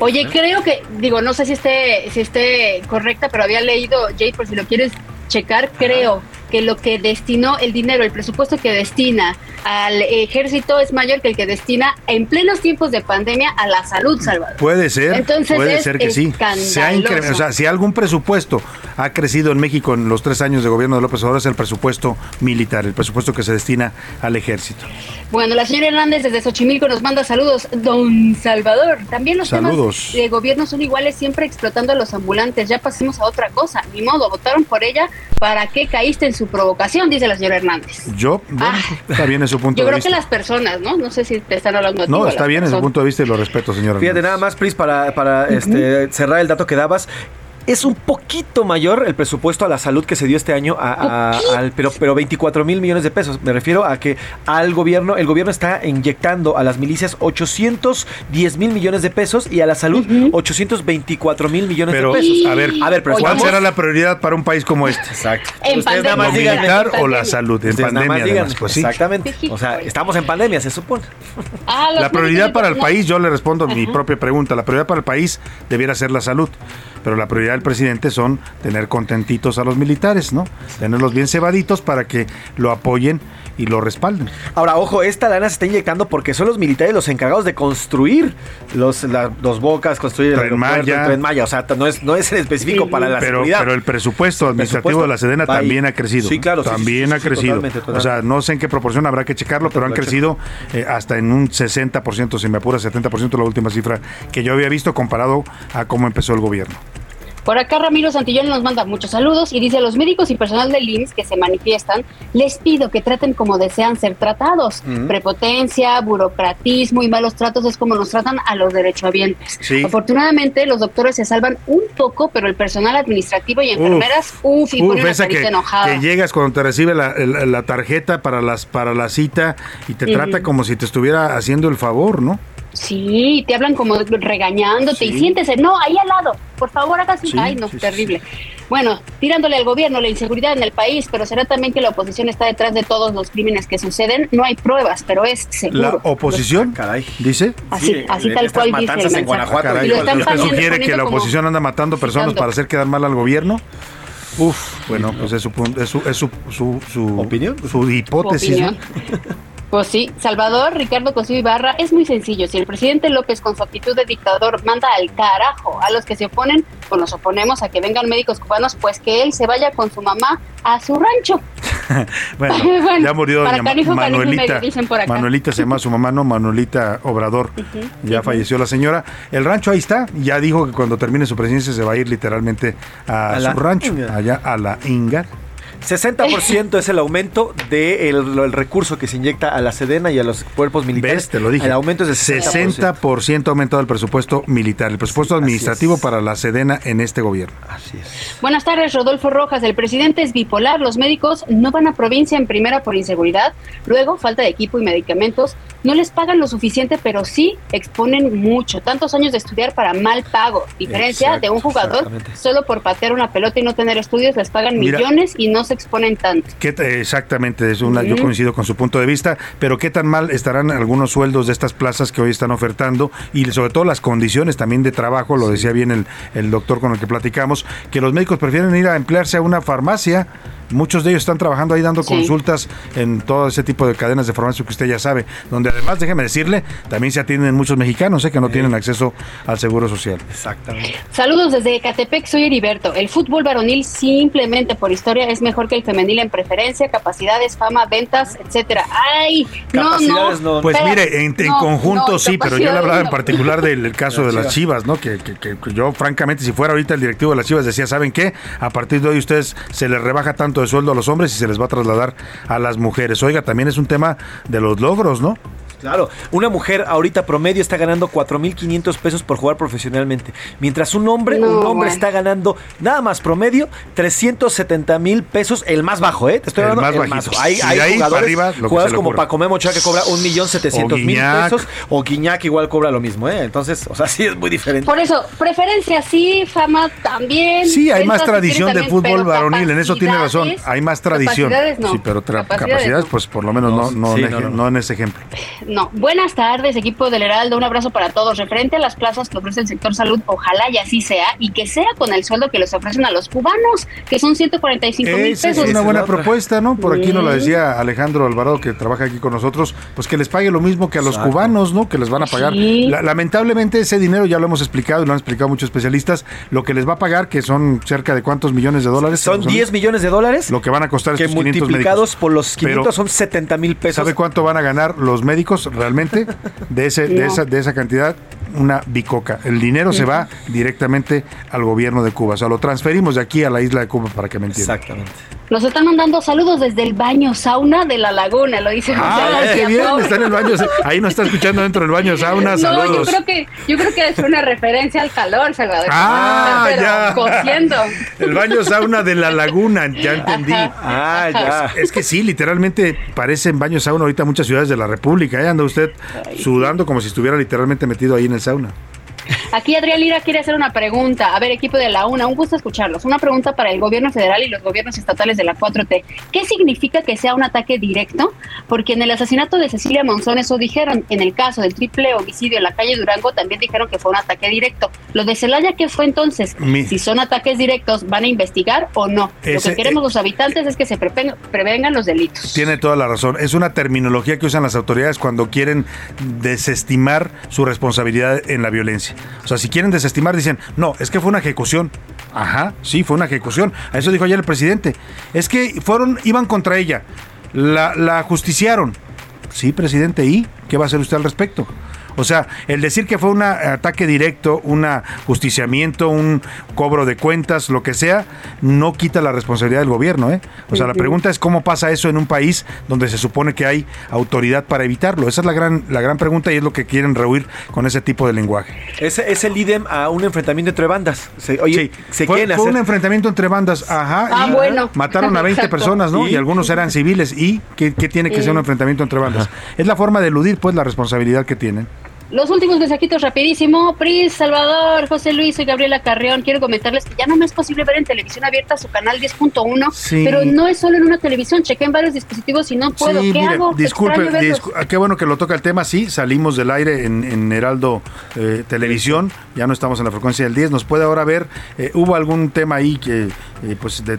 Oye, creo que, digo, no sé si esté, si esté correcta, pero había leído, Jay, por si lo quieres checar, creo que lo que destinó el dinero, el presupuesto que destina al ejército es mayor que el que destina en plenos tiempos de pandemia a la salud, Salvador. Puede ser, Entonces puede ser que sí. Se ha o sea, si algún presupuesto ha crecido en México en los tres años de gobierno de López Obrador es el presupuesto militar, el presupuesto que se destina al ejército. Bueno, la señora Hernández desde Xochimilco nos manda saludos. Don Salvador, también los Saludos. temas de gobierno son iguales, siempre explotando a los ambulantes. Ya pasemos a otra cosa. Ni modo, votaron por ella. ¿Para qué caíste en su provocación? Dice la señora Hernández. Yo, bueno, está bien en su punto Ah. Yo de creo vista. que las personas, ¿no? No sé si te están hablando a ti. No, está bien en su punto de vista y lo respeto, señora. Fíjate, nada más, Pris, para, para este, cerrar el dato que dabas. Es un poquito mayor el presupuesto a la salud que se dio este año, a- a- al, pero, pero 24 mil millones de pesos. Me refiero a que al gobierno, el gobierno está inyectando a las milicias 810 mil millones de pesos y a la salud 824 mil millones Pero, de pesos. a ver, a ver, pero ¿cuál estamos- será la prioridad para un país como este? Exacto. En Ustedes nada pandemia. más ¿Lo díganme. militar En o la pandemia. salud? En Ustedes pandemia, además, pues sí. Exactamente. O sea, estamos en pandemia, se supone. Ah, La prioridad para el país, yo le respondo a mi propia pregunta, la prioridad para el país debiera ser la salud, pero la prioridad del presidente son tener contentitos a los militares, ¿no? Tenerlos bien cebaditos para que lo apoyen y lo respalden. Ahora, ojo, esta lana se está inyectando porque son los militares los encargados de construir los, la- los bocas, construir el Tren Maya. el Tren Maya. O sea, no es, no es en específico para la pero, seguridad. pero el presupuesto administrativo presupuesto de la Sedena también ha crecido. Sí, claro, sí, También sí, sí, ha sí, crecido. totalmente, O sea, totalmente. no sé en qué proporción habrá que checarlo, pero han crecido eh, hasta en un 60%, si me apura, 70% la última cifra que yo había visto comparado a cómo empezó el gobierno. Por acá Ramiro Santillón nos manda muchos saludos y dice a los médicos y personal del IMSS que se manifiestan, les pido que traten como desean ser tratados. Prepotencia, burocratismo y malos tratos es como nos tratan a los derechohabientes. Sí. Afortunadamente los doctores se salvan un poco, pero el personal administrativo y enfermeras, uff, y esa carita que, enojada. que llegas cuando te recibe la, la tarjeta para las para la cita y te trata como si te estuviera haciendo el favor, ¿no? Sí, te hablan como regañándote y siéntese, no, ahí al lado, por favor haga. Sí, Ay, no, sí, sí, terrible. bueno, tirándole al gobierno la inseguridad en el país, pero será también que la oposición está detrás de todos los crímenes que suceden. No hay pruebas, pero es seguro. ¿La oposición? Caray. ¿Dice? Así, así tal cual dice el mensaje. Caray, Y lo están ¿Usted poniendo- sugiere que la como- oposición anda matando personas para hacer quedar mal al gobierno? Uf, bueno, pues es su, es su, es su, su, su- ¿Opinión? Su hipótesis. ¿no? [laughs] Pues sí, Salvador Ricardo Cosío Ibarra es muy sencillo. Si el presidente López con su actitud de dictador manda al carajo a los que se oponen, pues nos oponemos a que vengan médicos cubanos, pues que él se vaya con su mamá a su rancho. [laughs] Bueno, [laughs] Bueno, ya murió doña canijo, canijo Manuelita. medio, dicen por acá. Manuelita se llama su mamá, no, Manuelita Obrador. Ya falleció la señora. El rancho ahí está. Ya dijo que cuando termine su presidencia se va a ir literalmente a, A su la rancho, Inga. allá a la Inga. 60% es el aumento del el recurso que se inyecta a la Sedena y a los cuerpos militares. ¿Ves? Te lo dije. El aumento es de 60%. 60% ha aumentado el presupuesto militar, el presupuesto administrativo para la Sedena en este gobierno. Así es. Buenas tardes, Rodolfo Rojas. El presidente es bipolar. Los médicos no van a provincia en primera por inseguridad. Luego, falta de equipo y medicamentos. No les pagan lo suficiente, pero sí exponen mucho. Tantos años de estudiar para mal pago. Diferencia Exacto, de un jugador solo por patear una pelota y no tener estudios, les pagan Mira. millones y no se exponen tanto. ¿Qué exactamente, es una, yo coincido con su punto de vista, pero qué tan mal estarán algunos sueldos de estas plazas que hoy están ofertando y sobre todo las condiciones también de trabajo, lo decía bien el, el doctor con el que platicamos, que los médicos prefieren ir a emplearse a una farmacia. Muchos de ellos están trabajando ahí dando Sí. consultas en todo ese tipo de cadenas de farmacia que usted ya sabe, donde además, déjeme decirle, también se atienden muchos mexicanos eh, que no tienen acceso al seguro social. Exactamente. Saludos desde Ecatepec, soy Heriberto. El fútbol varonil simplemente por historia es mejor que el femenil en preferencia, capacidades, fama, ventas, etcétera. Ay, no, no. Capacidades no. Pues mire, en, conjunto no, sí, pero yo le hablaba en particular del el caso de Las Chivas, ¿no? Que- que yo, francamente, si fuera ahorita el directivo de las Chivas, decía, ¿saben qué? A partir de hoy ustedes se les rebaja tanto de sueldo a los hombres y se les va a trasladar a las mujeres. Oiga, también es un tema de los logros, ¿no? Claro, una mujer ahorita promedio está ganando 4.500 pesos por jugar profesionalmente, mientras un hombre, No, un hombre está ganando nada más promedio 370 mil pesos, el más bajo, ¿eh? Te estoy El hablando más del bajito. Hay, Y hay de ahí jugadores, arriba, jugadores como. Paco Memo Ochoa que cobra 1.700.000 Guiñac. pesos, o Guiñac igual cobra lo mismo, ¿eh? Entonces, o sea, sí es muy diferente. Por eso, preferencia sí, fama también. Sí, hay más tradición también, fútbol varonil, en eso tiene razón. Hay más tradición. capacidades no. Sí, pero Capacidades capacidades, no. pues por lo menos no, no, sí, en, no, eje- no. no en ese ejemplo. No. Buenas tardes, equipo del Heraldo. Un abrazo para todos. Referente a las plazas que ofrece el sector salud, ojalá y así sea, y que sea con el sueldo que les ofrecen a los cubanos, que son 145 mil Esa pesos. es una buena propuesta, ¿no? Por aquí nos lo decía Alejandro Alvarado, que trabaja aquí con nosotros, pues que les pague lo mismo que a los Exacto. cubanos, ¿no? Que les van a pagar. Sí. La- lamentablemente ese dinero ya lo hemos explicado y lo han explicado muchos especialistas, lo que les va a pagar, que son cerca de cuántos millones de dólares. Son 10 millones de dólares Lo que van a costar que estos 500 multiplicados médicos. por los 500 Pero- son 70 mil pesos. ¿Sabe cuánto van a ganar los médicos realmente de ese de esa de esa cantidad? Una bicoca. El dinero se va directamente al gobierno de Cuba. O sea, lo transferimos de aquí a la isla de Cuba para que me entiendan. Exactamente. Nos están mandando saludos desde el baño sauna de la laguna, lo dice Ah, José qué García bien, está en el baño. Ahí nos está escuchando dentro del baño sauna. No, yo Saludos. creo que yo creo que es una referencia al calor, Salvador. Ah, Pero ya. Cociendo. El baño sauna de la laguna, ya entendí. Ah, ya. Es que sí, literalmente parecen baños sauna ahorita muchas ciudades de la República. ¿eh? Anda usted sudando como si estuviera literalmente metido ahí en el sauna. Aquí Adrián Lira quiere hacer una pregunta. A ver, equipo de la UNA, un gusto escucharlos. Una pregunta para el gobierno federal y los gobiernos estatales de la 4T. ¿Qué significa que sea un ataque directo? Porque en el asesinato de Cecilia Monzón eso dijeron. En el caso del triple homicidio en la calle Durango también dijeron que fue un ataque directo. Lo de Celaya, ¿qué fue entonces? Mi- Si son ataques directos, ¿van a investigar o no? Lo que queremos los habitantes es que se preven- prevengan los delitos. Tiene toda la razón. Es una terminología que usan las autoridades cuando quieren desestimar su responsabilidad en la violencia. O sea, si quieren desestimar, dicen, no, es que fue una ejecución. Ajá, sí, fue una ejecución. A eso dijo ayer el presidente. Es que fueron, iban contra ella. La, la justiciaron. Sí, presidente, ¿y qué va a hacer usted al respecto? O sea, el decir que fue un ataque directo, un justiciamiento, un cobro de cuentas, lo que sea, no quita la responsabilidad del gobierno. ¿eh? O sea, la pregunta es cómo pasa eso en un país donde se supone que hay autoridad para evitarlo. Esa es la gran, la gran pregunta y es lo que quieren rehuir con ese tipo de lenguaje. Es, es el idem a un enfrentamiento entre bandas. Se- oye, Sí, se fue, quieren fue hacer- un enfrentamiento entre bandas, ajá. Ah, y bueno. Mataron a 20 Exacto. personas, ¿no? ¿Y? Y algunos eran civiles. ¿Y qué, qué tiene que ser un enfrentamiento entre bandas? Es la forma de eludir, pues, la responsabilidad que tienen. Los últimos mensajitos rapidísimo. Pris, Salvador, José Luis y Gabriela Carrión. Quiero comentarles que ya no me es posible ver en televisión abierta su canal 10.1, Sí. pero no es solo en una televisión. Chequé en varios dispositivos y no puedo. Sí, ¿Qué mire, hago? disculpe, discu- qué bueno que lo toca el tema. Sí, salimos del aire en, en Heraldo eh, Televisión, ya no estamos en la frecuencia del 10. Nos puede ahora ver, eh, hubo algún tema ahí que, eh, pues, de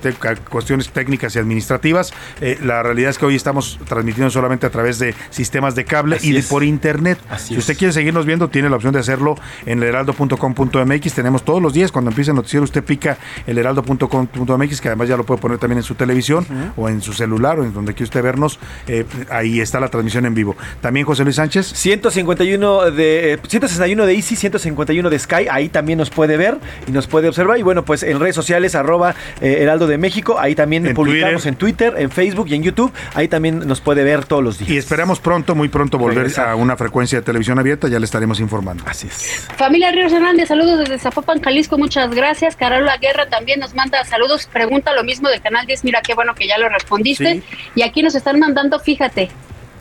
cuestiones técnicas y administrativas. Eh, la realidad es que hoy estamos transmitiendo solamente a través de sistemas de cable Así y de es. por internet. si usted quiere seguirnos viendo, tiene la opción de hacerlo en heraldo.com.mx. Tenemos todos los días, cuando empiece el noticiero, usted pica el heraldo.com.mx, que además ya lo puede poner también en su televisión o en su celular o en donde quiera usted vernos. eh, ahí está la transmisión en vivo. También José Luis Sánchez. 151 de eh, 161 de Easy, 151 de Sky, ahí también nos puede ver y nos puede observar. Y bueno, pues en redes sociales, arroba eh, Heraldo de México, ahí también En publicamos en Twitter, en Facebook y en YouTube, ahí también nos puede ver todos los días. Y esperamos pronto, muy pronto, volver Regresar. a una frecuencia de televisión abierta, ya le estaremos informando. Así es. Familia Ríos Hernández, saludos desde Zapopan, Jalisco, muchas gracias. Carola Guerra también nos manda saludos, pregunta lo mismo de Canal 10, mira qué bueno que ya lo respondiste. Sí. Y aquí nos están mandando, fíjate,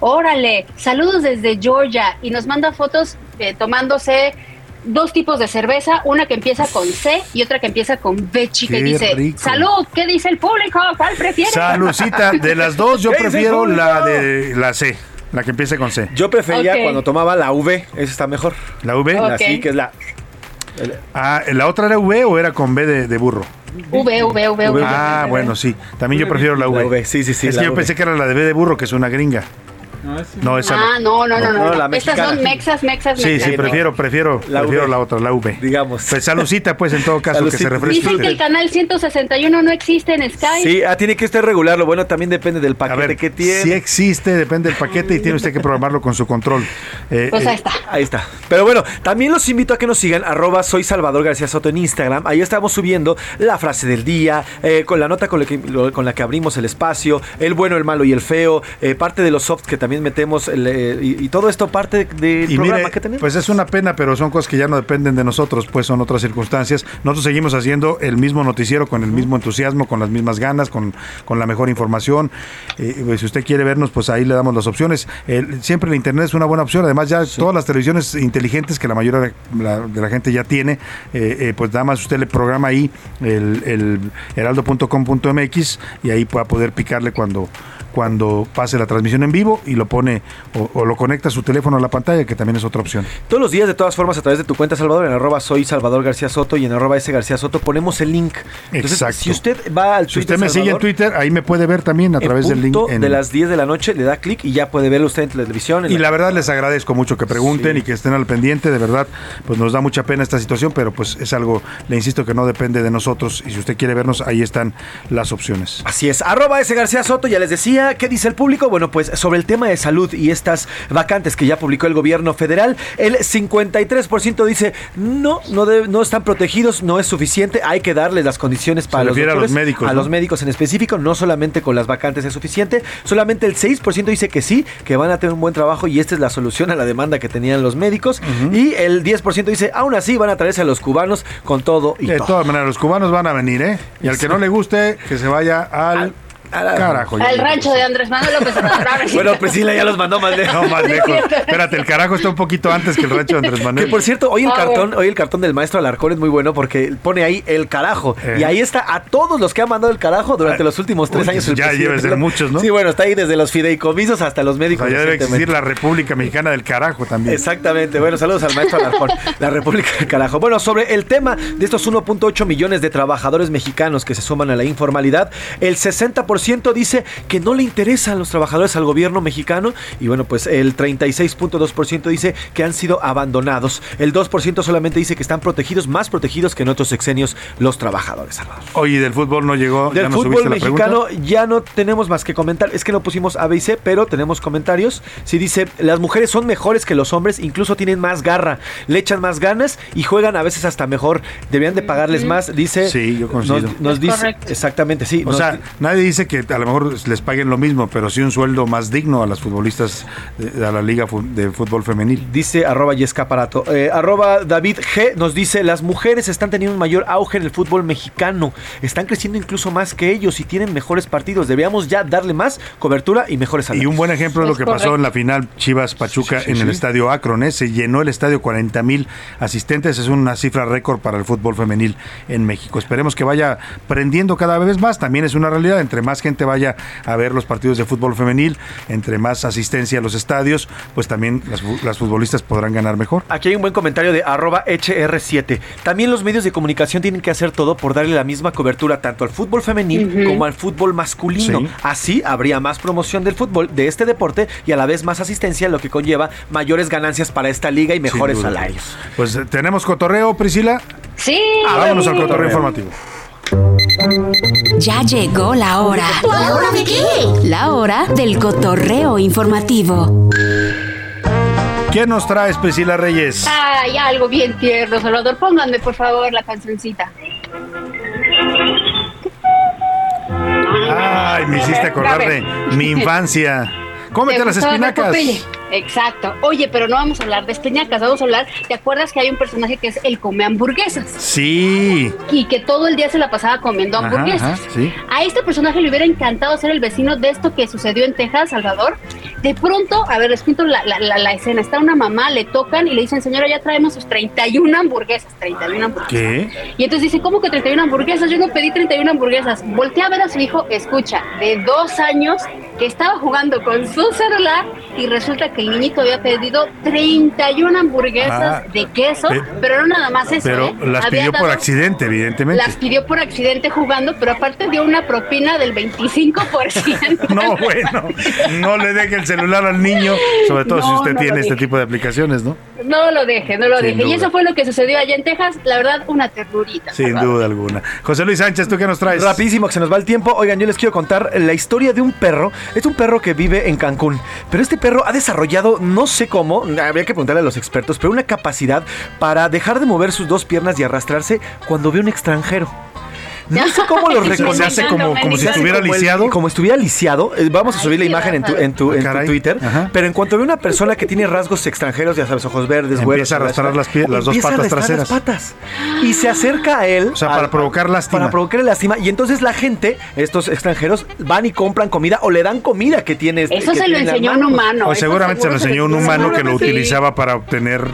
órale, saludos desde Georgia y nos manda fotos eh, tomándose dos tipos de cerveza, una que empieza con C y otra que empieza con B chica y Qué dice, rico. salud, ¿qué dice el público? ¿Cuál prefiere? Salucita, de las dos yo [laughs] ¿Qué dice prefiero la de la C, la que empiece con C. Yo prefería cuando tomaba la V, esa está mejor. ¿La V? Ok. Así que es la Ah, ¿la otra era V o era con B de, de burro? V, V, V, V. Ah, bueno, sí. También yo prefiero la V. La V, sí, sí, sí, Es la que yo V. pensé que era la de B de burro, que es una gringa. No, esa no. Ah, no, no, no, no. No, la no. Estas son mexas, mexas, Sí, mexas. sí, prefiero, prefiero, La prefiero la otra, la V. digamos. Pues salucita, pues en todo caso, que se refresque. Dicen que el canal 161 no existe en Sky. Sí, ah, tiene que estar regular, lo bueno también depende del paquete ver, que tiene. si existe, depende del paquete y tiene usted que programarlo con su control. [laughs] Eh, Pues eh, ahí está. Ahí está. Pero bueno, también los invito a que nos sigan, arroba soy Salvador García Soto en Instagram. Ahí estamos subiendo la frase del día, eh, con la nota con la, que, con la que abrimos el espacio, el bueno, el malo y el feo, eh, parte de los softs que también metemos el, eh, y, y todo esto parte del Y programa mire, que tenemos. pues es una pena, pero son cosas que ya no dependen de nosotros, pues son otras circunstancias. Nosotros seguimos haciendo el mismo noticiero con el mismo entusiasmo, con las mismas ganas, con, con la mejor información. Eh, pues, si usted quiere vernos, pues ahí le damos las opciones. El- siempre el Internet es una buena opción. Además, ya todas las televisiones inteligentes que la mayoría de la, de la gente ya tiene, eh, eh, pues nada más usted le programa ahí el, el heraldo.com.mx y ahí va a poder picarle cuando cuando pase la transmisión en vivo y lo pone o, o lo conecta a su teléfono a la pantalla, que también es otra opción. Todos los días, de todas formas, a través de tu cuenta, Salvador, en arroba soy Salvador García Soto y en arroba S García Soto, ponemos el link. Entonces, Exacto. si usted va al Si Twitter usted me sigue en Twitter, ahí me puede ver también a través del link. en- de las 10 de la noche, le da clic y ya puede verlo usted en televisión. en Y la verdad les agradezco mucho que pregunten y que estén al pendiente, de verdad, pues nos da mucha pena esta situación, pero pues es algo, le insisto, que no depende de nosotros y si usted quiere vernos, ahí están las opciones. Así es, arroba ese García Soto, ya les decía, ¿qué dice el público? Bueno, pues sobre el tema de salud y estas vacantes que ya publicó el gobierno federal, el 53% dice, no, no, no están protegidos, no es suficiente, hay que darles las condiciones para los a médicos, a ¿no? los médicos en específico, no solamente con las vacantes es suficiente, solamente el 6% dice que sí, que van a tener un buen trabajo y esta es la solución a la demanda que tenían los médicos, y el 10% dice, aún así van a traerse a los cubanos con todo y De todo. todas maneras, los cubanos van a venir, ¿eh? Y al que no le guste, que se vaya al, carajo. Al rancho de Andrés Manuel López Obrador. [laughs] Bueno, Priscila ya los mandó más lejos. No, más lejos. Espérate, el carajo está un poquito antes que el rancho de Andrés Manuel. Que por cierto, hoy el Ah, cartón, hoy el cartón del maestro Alarcón es muy bueno porque pone ahí el carajo. Eh. Y ahí está a todos los que han mandado el carajo durante Ah, los últimos tres uy, años. el ya debe ser muchos, ¿no? Sí, bueno, está ahí desde los fideicomisos hasta los O médicos. sea, ya debe existir la República Mexicana del carajo también. Exactamente. Bueno, saludos al maestro Alarcón, [laughs] la República del Carajo. Bueno, sobre el tema de estos 1.8 millones de trabajadores mexicanos que se suman a la informalidad, el 60% dice que no le interesan los trabajadores al gobierno mexicano y bueno, pues el 36.2% dice que han sido abandonados. El 2% solamente dice que están protegidos, más protegidos que en otros sexenios los trabajadores. Salvador. Oye, del fútbol no llegó. Del ¿ya nos fútbol pregunta? mexicano ya no tenemos más que comentar. Es que no pusimos A, B y C, pero tenemos comentarios. Si dice, las mujeres son mejores que los hombres, incluso tienen más garra, le echan más ganas y juegan a veces hasta mejor. Deberían de pagarles más, dice. Sí, yo coincido. Nos, dice, correcto. exactamente, sí. O nos sea, di- nadie dice que a lo mejor les paguen lo mismo, pero sí un sueldo más digno a las futbolistas de, la Liga de Fútbol Femenil. Dice arroba Yescaparato. Eh, arroba David G nos dice, las mujeres están teniendo un mayor auge en el fútbol mexicano. Están creciendo incluso más que ellos y tienen mejores partidos. Deberíamos ya darle más cobertura y mejores Y salarios. un buen ejemplo de lo que pasó en la final Chivas Pachuca Sí, sí, en el sí. estadio Akron. ¿eh? Se llenó el estadio 40 mil asistentes. Es una cifra récord para el fútbol femenil en México. Esperemos que vaya prendiendo cada vez más. También es una realidad. Entre más gente vaya a ver los partidos de fútbol femenil, entre más asistencia a los estadios, pues también las, fu- las futbolistas podrán ganar mejor. Aquí hay un buen comentario de arroba HR7. También los medios de comunicación tienen que hacer todo por darle la misma cobertura tanto al fútbol femenil como al fútbol masculino. Sí. Así habría más promoción del fútbol, de este deporte, y a la vez más asistencia, lo que conlleva mayores ganancias para esta liga y mejores salarios. Pues eh, tenemos cotorreo, Priscila. Sí. Vámonos al cotorreo informativo. Ya llegó la hora. ¿La hora de qué? La hora del cotorreo informativo. ¿Quién nos traes, Priscila Reyes? Ay, algo bien tierno, Salvador. Pónganme, por favor, la cancioncita. Ay, me hiciste acordar de mi infancia. Cómete ¿Te las espinacas. Exacto. Oye, pero no vamos a hablar de espinacas, vamos a hablar. ¿Te acuerdas que hay un personaje que es el come hamburguesas? Sí. Y que todo el día se la pasaba comiendo Ajá, hamburguesas. ajá, sí. A este personaje le hubiera encantado ser el vecino de esto que sucedió en Texas, Salvador. De pronto, a ver, les cuento la, la- la- la escena. Está una mamá, le tocan y le dicen, señora, ya traemos sus 31 hamburguesas. 31 hamburguesas. ¿Qué? Y entonces dice, ¿cómo que 31 hamburguesas? Yo no pedí 31 hamburguesas. Voltea a ver a su hijo, escucha, de dos años, que estaba jugando con su celular y resulta que el niñito había pedido 31 hamburguesas Ah, de queso, pe- pero no nada más eso. Pero ¿eh? las Había pidió por accidente, evidentemente. Las pidió por accidente jugando, pero aparte dio una propina del 25%. [laughs] No, bueno, no le deje el celular al niño, sobre todo si usted no tiene este tipo de aplicaciones, ¿no? No lo deje, no lo Sin deje. Y eso fue lo que sucedió allá en Texas. La verdad, una ternurita. Sin duda alguna. José Luis Sánchez, ¿tú qué nos traes? Rapidísimo, que se nos va el tiempo. Oigan, yo les quiero contar la historia de un perro. Es un perro que vive en Cancún. Pero este perro ha desarrollado, no sé cómo, habría que preguntarle a los expertos, pero una capacidad para dejar de mover sus dos piernas y arrastrarse cuando ve un extranjero. No sé cómo lo [laughs] Se reconoce. hace como- como si estuviera lisiado. como estuviera lisiado. Eh, Vamos a subir la imagen en tu, en tu, en tu. Twitter. Ajá. Pero en cuanto ve una persona que tiene rasgos extranjeros, ya sabes, ojos verdes, Empieza güeros, a arrastrar las pie- las dos empieza a patas arrastrar las traseras. patas. Y se acerca a él. O sea, para al- provocar lástima. Para provocarle lástima. Y entonces la gente, estos extranjeros, van y compran comida o le dan comida que tiene. Eso que se lo enseñó un humano. O eso seguramente se lo enseñó un humano que lo utilizaba para obtener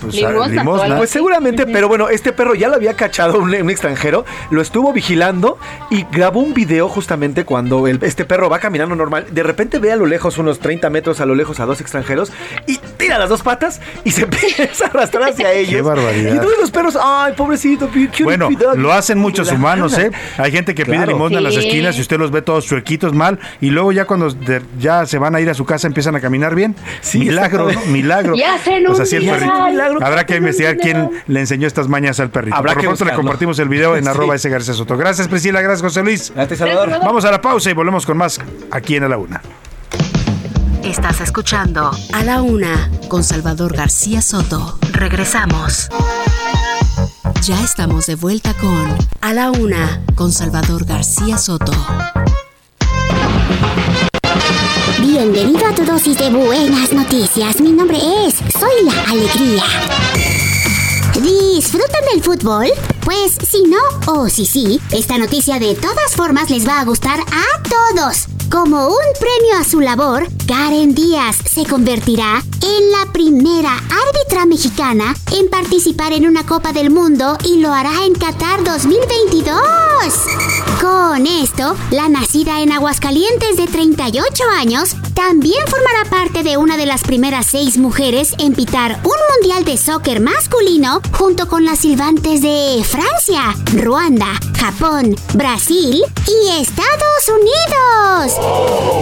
pues, Limosna, limosna. o Pues seguramente, pero bueno, este perro ya lo había cachado un, un extranjero, lo estuvo vigilando y grabó un video justamente cuando el- este perro va caminando normal. De repente ve a lo lejos, unos 30 metros a lo lejos, a dos extranjeros y tira las dos patas y se [laughs] empieza a arrastrar hacia ellos. barbaridad. Y todos los perros, ay, pobrecito, quiero Bueno, cuidado". lo hacen muchos humanos. ¿eh? Hay gente que pide Claro. limosna en las esquinas y usted los ve todos chuequitos mal y luego ya cuando de- ya se van a ir a su casa empiezan a caminar bien. Sí, milagro, milagro. [laughs] Y hacen Pues un el perrito. Milagro. Habrá que investigar quién le enseñó estas mañas al perrito. Habrá Por lo pronto le compartimos el video en [laughs] Sí. arroba ese García Soto. Gracias Priscila, gracias José Luis. Gracias, Salvador. Vamos a la pausa y volvemos con más aquí en A la Una. Estás escuchando A la Una con Salvador García Soto. Regresamos. Ya estamos de vuelta con A la Una con Salvador García Soto. Bienvenido a tu dosis de buenas noticias. Mi nombre es Soy la Alegría. ¿Disfrutan del fútbol? Pues si no o si sí, esta noticia de todas formas les va a gustar a todos. Como un premio a su labor, Karen Díaz se convertirá en la primera árbitra mexicana en participar en una Copa del Mundo y lo hará en Qatar 2022. Con esto, la nacida en Aguascalientes de 38 años también formará parte de una de las primeras seis mujeres en pitar un mundial de soccer masculino junto con las silbantes de Francia, Ruanda, Japón, Brasil y Estados Unidos.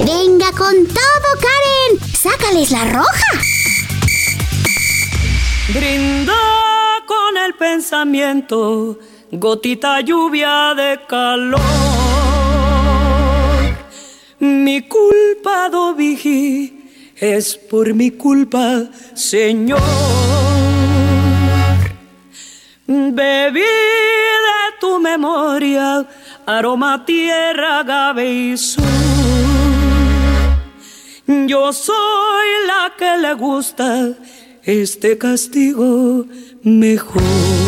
Venga con todo, Karen. Sácales la roja. Brinda con el pensamiento, gotita lluvia de calor. Mi culpa, Dovigi, es por mi culpa, Señor. Bebí de tu memoria aroma tierra, agave y sol. Yo soy la que le gusta este castigo mejor.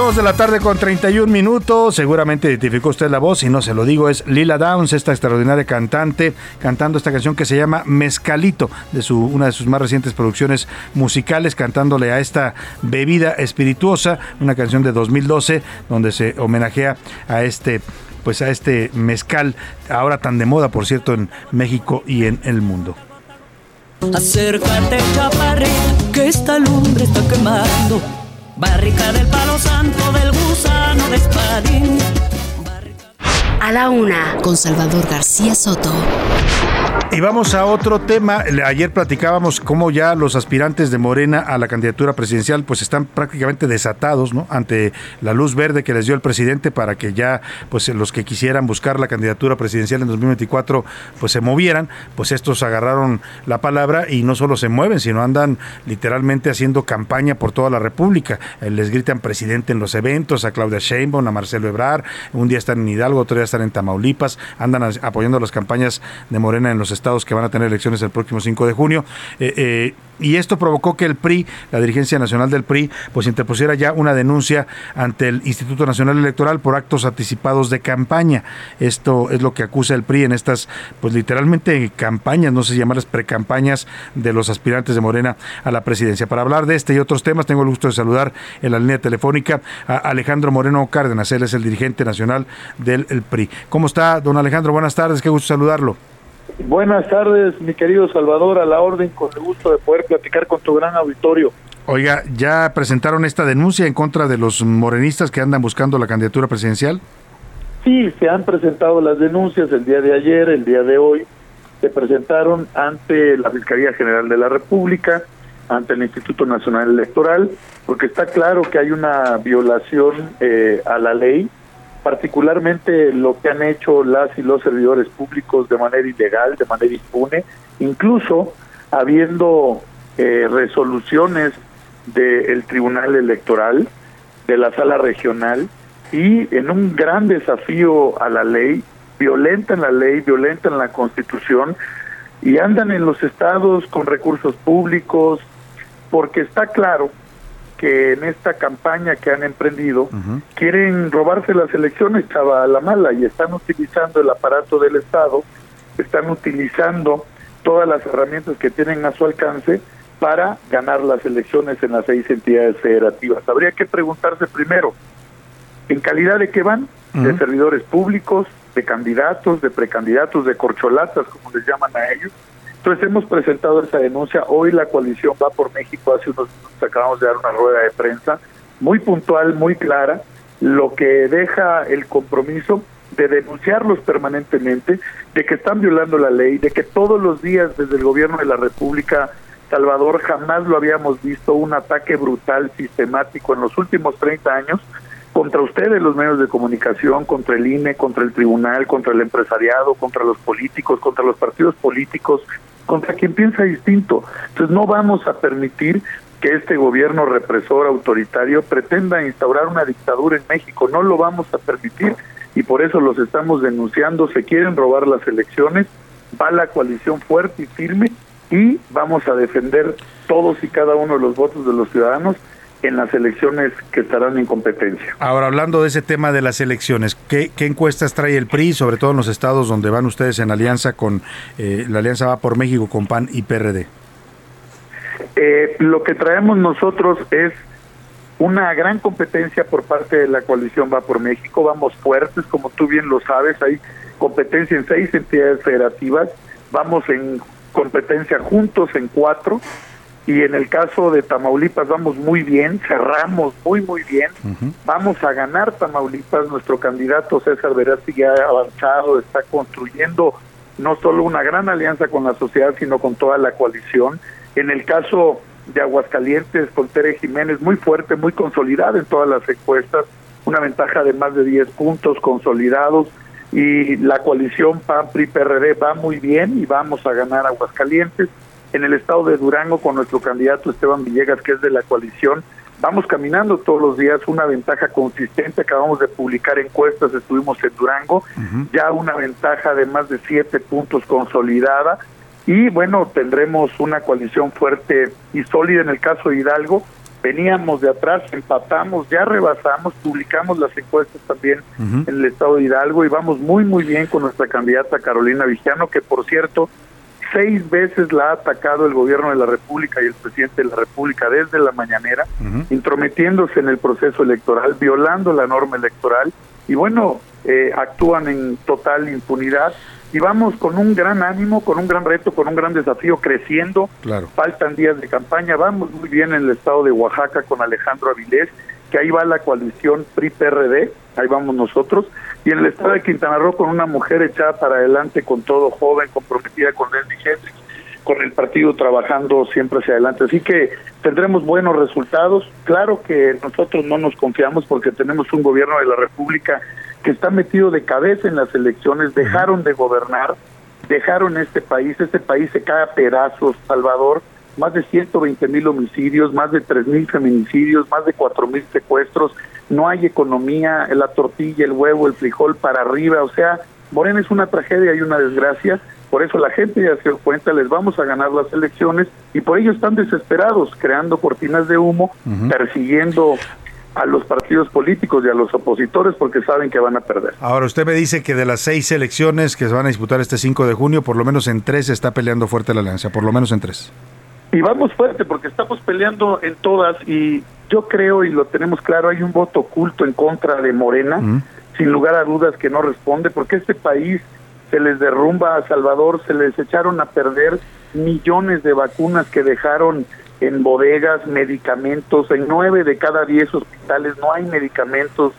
Dos de la tarde con 31 minutos. Seguramente identificó usted la voz, y no se lo digo, es Lila Downs, esta extraordinaria cantante, cantando esta canción que se llama Mezcalito, de su, una de sus más recientes producciones musicales, cantándole a esta bebida espirituosa, una canción de 2012, donde se homenajea a este pues a este mezcal, ahora tan de moda, por cierto, en México y en el mundo. Que esta lumbre está quemando. Barrica del palo santo del gusano de espadín. A la una, con Salvador García Soto. Y vamos a otro tema. Ayer platicábamos cómo ya los aspirantes de Morena a la candidatura presidencial pues están prácticamente desatados, ¿no? Ante la luz verde que les dio el presidente para que ya pues los que quisieran buscar la candidatura presidencial en 2024 pues se movieran, pues estos agarraron la palabra y no solo se mueven, sino andan literalmente haciendo campaña por toda la República. Eh, Les gritan presidente en los eventos, a Claudia Sheinbaum, a Marcelo Ebrard, un día están en Hidalgo, otro día están en Tamaulipas, andan apoyando las campañas de Morena en los estados que van a tener elecciones el próximo 5 de junio. Eh, eh, y esto provocó que el PRI, la dirigencia nacional del PRI, pues interpusiera ya una denuncia ante el Instituto Nacional Electoral por actos anticipados de campaña. Esto es lo que acusa el PRI en estas, pues literalmente campañas, no sé si llamarlas precampañas de los aspirantes de Morena a la presidencia. Para hablar de este y otros temas, tengo el gusto de saludar en la línea telefónica a Alejandro Moreno Cárdenas. Él es el dirigente nacional del el PRI. ¿Cómo está, don Alejandro? Buenas tardes, qué gusto saludarlo. Buenas tardes, mi querido Salvador, a la orden, con el gusto de poder platicar con tu gran auditorio. Oiga, ¿ya presentaron esta denuncia en contra de los morenistas que andan buscando la candidatura presidencial? Sí, se han presentado las denuncias el día de ayer, el día de hoy, se presentaron ante la Fiscalía General de la República, ante el Instituto Nacional Electoral, porque está claro que hay una violación eh, a la ley, particularmente lo que han hecho las y los servidores públicos de manera ilegal, de manera impune, incluso habiendo eh, resoluciones del Tribunal Electoral, de la Sala Regional, y en un gran desafío a la ley, violentan la ley, violentan la Constitución, y andan en los estados con recursos públicos, porque está claro que en esta campaña que han emprendido quieren robarse las elecciones, a la mala, y están utilizando el aparato del Estado, están utilizando todas las herramientas que tienen a su alcance para ganar las elecciones en las seis entidades federativas. Habría que preguntarse primero, ¿en calidad de qué van? De servidores públicos, de candidatos, de precandidatos, de corcholatas, como les llaman a ellos. Entonces hemos presentado esa denuncia. Hoy la coalición va por México. Hace unos minutos acabamos de dar una rueda de prensa muy puntual, muy clara, lo que deja el compromiso de denunciarlos permanentemente, de que están violando la ley, de que todos los días desde el gobierno de la República Salvador jamás lo habíamos visto, un ataque brutal, sistemático en los últimos 30 años contra ustedes, los medios de comunicación, contra el INE, contra el tribunal, contra el empresariado, contra los políticos, contra los partidos políticos, contra quien piensa distinto. Entonces no vamos a permitir que este gobierno represor autoritario pretenda instaurar una dictadura en México. No lo vamos a permitir y por eso los estamos denunciando. Se quieren robar las elecciones, va la coalición fuerte y firme y vamos a defender todos y cada uno de los votos de los ciudadanos en las elecciones que estarán en competencia. Ahora, hablando de ese tema de las elecciones, ¿qué, qué encuestas trae el PRI, sobre todo en los estados donde van ustedes en alianza con, eh, la alianza va por México con PAN y PRD? Eh, lo que traemos nosotros es una gran competencia por parte de la coalición Va por México. Vamos fuertes, como tú bien lo sabes, hay competencia en seis entidades federativas, vamos en competencia juntos en cuatro y en el caso de Tamaulipas vamos muy bien, cerramos muy muy bien, vamos a ganar Tamaulipas, nuestro candidato César Verástegui ha avanzado, está construyendo no solo una gran alianza con la sociedad, sino con toda la coalición. En el caso de Aguascalientes, con Tere Jiménez, muy fuerte, muy consolidada en todas las encuestas, una ventaja de más de 10 puntos consolidados, y la coalición PAN-PRI-PRD va muy bien y vamos a ganar Aguascalientes. En el estado de Durango, con nuestro candidato Esteban Villegas, que es de la coalición, vamos caminando todos los días, una ventaja consistente, acabamos de publicar encuestas, estuvimos en Durango, ya una ventaja de más de siete puntos consolidada. Y bueno, tendremos una coalición fuerte y sólida. En el caso de Hidalgo, veníamos de atrás, empatamos, ya rebasamos, publicamos las encuestas también en el estado de Hidalgo y vamos muy muy bien con nuestra candidata Carolina Vigiano, que por cierto, seis veces la ha atacado el gobierno de la República y el presidente de la República desde la mañanera, intrometiéndose en el proceso electoral, violando la norma electoral y bueno, eh, actúan en total impunidad y vamos con un gran ánimo, con un gran reto, con un gran desafío creciendo. Claro. Faltan días de campaña, vamos muy bien en el estado de Oaxaca con Alejandro Avilés, que ahí va la coalición PRI-PRD, ahí vamos nosotros, y en el estado de Quintana Roo con una mujer echada para adelante, con todo joven, comprometida con Leslie Hendrix, con el partido trabajando siempre hacia adelante. Así que tendremos buenos resultados. Claro que nosotros no nos confiamos porque tenemos un gobierno de la República que está metido de cabeza en las elecciones, dejaron de gobernar, dejaron este país, este país se cae a pedazos, Salvador, más de 120 mil homicidios, más de 3 mil feminicidios, más de 4 mil secuestros, no hay economía, la tortilla, el huevo, el frijol para arriba, o sea, Morena es una tragedia y una desgracia, por eso la gente ya se dio cuenta, les vamos a ganar las elecciones y por ello están desesperados, creando cortinas de humo, persiguiendo a los partidos políticos y a los opositores porque saben que van a perder. Ahora, usted me dice que de las seis elecciones que se van a disputar este 5 de junio, por lo menos en tres está peleando fuerte la alianza, por lo menos en tres. Y vamos fuerte porque estamos peleando en todas y yo creo y lo tenemos claro, hay un voto oculto en contra de Morena, sin lugar a dudas que no responde, porque este país se les derrumba a Salvador, se les echaron a perder millones de vacunas que dejaron en bodegas, medicamentos, en nueve de cada diez hospitales no hay medicamentos,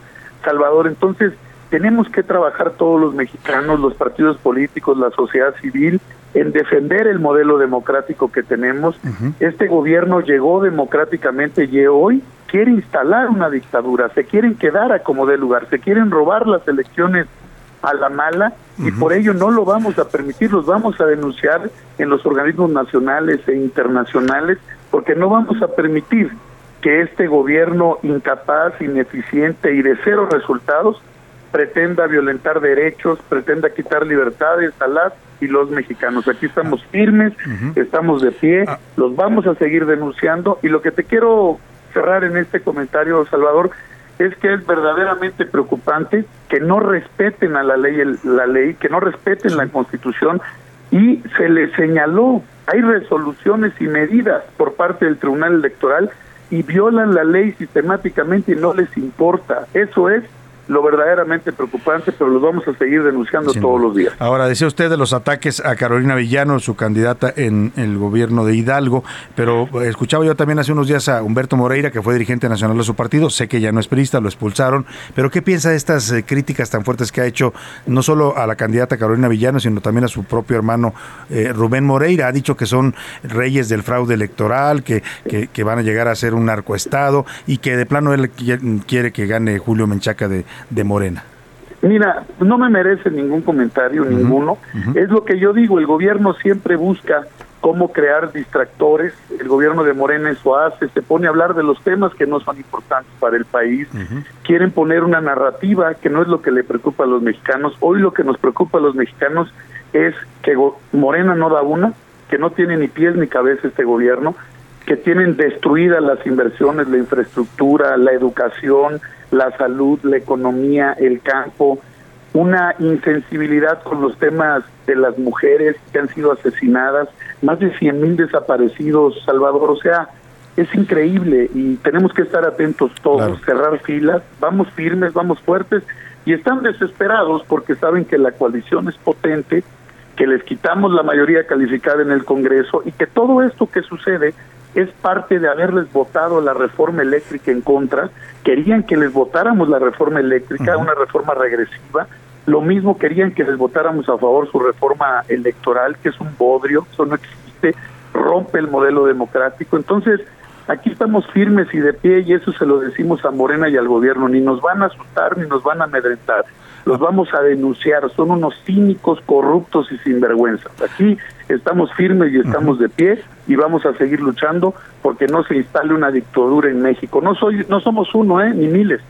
Salvador. Entonces, tenemos que trabajar todos los mexicanos, los partidos políticos, la sociedad civil, en defender el modelo democrático que tenemos. Este gobierno llegó democráticamente y hoy quiere instalar una dictadura, se quieren quedar a como de lugar, se quieren robar las elecciones a la mala y por ello no lo vamos a permitir, los vamos a denunciar en los organismos nacionales e internacionales porque no vamos a permitir que este gobierno incapaz, ineficiente y de cero resultados pretenda violentar derechos, pretenda quitar libertades a las y los mexicanos. Aquí estamos firmes, estamos de pie, los vamos a seguir denunciando y lo que te quiero cerrar en este comentario, Salvador, es que es verdaderamente preocupante que no respeten a la ley, la ley, que no respeten la Constitución y se le señaló, hay resoluciones y medidas por parte del Tribunal Electoral y violan la ley sistemáticamente y no les importa. Eso es lo verdaderamente preocupante, pero los vamos a seguir denunciando todos los días. Ahora, decía usted de los ataques a Carolina Villano, su candidata en el gobierno de Hidalgo, pero escuchaba yo también hace unos días a Humberto Moreira, que fue dirigente nacional de su partido, sé que ya no es perista, lo expulsaron, pero ¿qué piensa de estas eh, críticas tan fuertes que ha hecho no solo a la candidata Carolina Villano, sino también a su propio hermano eh, Rubén Moreira? Ha dicho que son reyes del fraude electoral, que, que, van a llegar a ser un narcoestado y que de plano él quiere que gane Julio Menchaca de, de Morena? Mira, no me merece ningún comentario, ninguno. Es lo que yo digo, el gobierno siempre busca cómo crear distractores. El gobierno de Morena eso hace, se pone a hablar de los temas que no son importantes para el país. Quieren poner una narrativa que no es lo que le preocupa a los mexicanos. Hoy lo que nos preocupa a los mexicanos es que Morena no da una, que no tiene ni pies ni cabeza este gobierno, que tienen destruidas las inversiones, la infraestructura, la educación, la salud, la economía, el campo, una insensibilidad con los temas de las mujeres que han sido asesinadas, más de 100 mil desaparecidos, Salvador, o sea, es increíble y tenemos que estar atentos todos, cerrar filas, vamos firmes, vamos fuertes y están desesperados porque saben que la coalición es potente, que les quitamos la mayoría calificada en el Congreso y que todo esto que sucede es parte de haberles votado la reforma eléctrica en contra, querían que les votáramos la reforma eléctrica, una reforma regresiva, lo mismo querían que les votáramos a favor su reforma electoral, que es un bodrio, eso no existe, rompe el modelo democrático. Entonces, aquí estamos firmes y de pie y eso se lo decimos a Morena y al gobierno, ni nos van a asustar ni nos van a amedrentar. los vamos a denunciar, son unos cínicos, corruptos y sinvergüenzas. Aquí estamos firmes y estamos de pie y vamos a seguir luchando porque no se instale una dictadura en México. No soy no somos uno, eh, ni miles.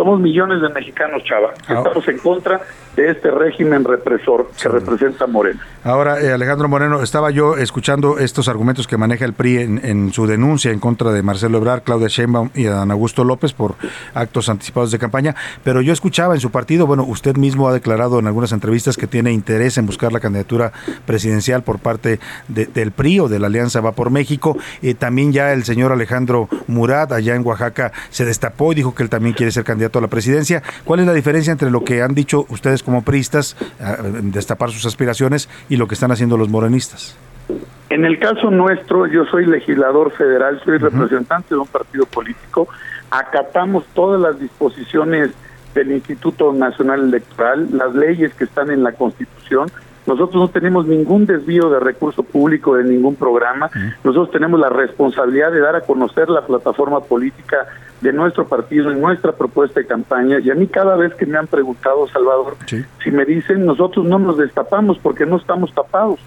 Somos millones de mexicanos, chava. que Estamos en contra de este régimen represor que representa Morena. Ahora, eh, Alejandro Moreno, estaba yo escuchando estos argumentos que maneja el PRI en, en su denuncia en contra de Marcelo Ebrard, Claudia Sheinbaum y Adán Augusto López por actos anticipados de campaña, pero yo escuchaba en su partido, bueno, usted mismo ha declarado en algunas entrevistas que tiene interés en buscar la candidatura presidencial por parte de- del PRI o de la Alianza Va por México. Eh, también ya el señor Alejandro Murat, allá en Oaxaca, se destapó y dijo que él también quiere ser candidato a la presidencia. ¿Cuál es la diferencia entre lo que han dicho ustedes como priistas, ah, destapar sus aspiraciones, y lo que están haciendo los morenistas? En el caso nuestro, yo soy legislador federal, soy representante de un partido político, acatamos todas las disposiciones del Instituto Nacional Electoral, las leyes que están en la Constitución. Nosotros no tenemos ningún desvío de recurso público de ningún programa. Nosotros tenemos la responsabilidad de dar a conocer la plataforma política de nuestro partido en nuestra propuesta de campaña. Y a mí cada vez que me han preguntado, Salvador, si me dicen, nosotros no nos destapamos porque no estamos tapados.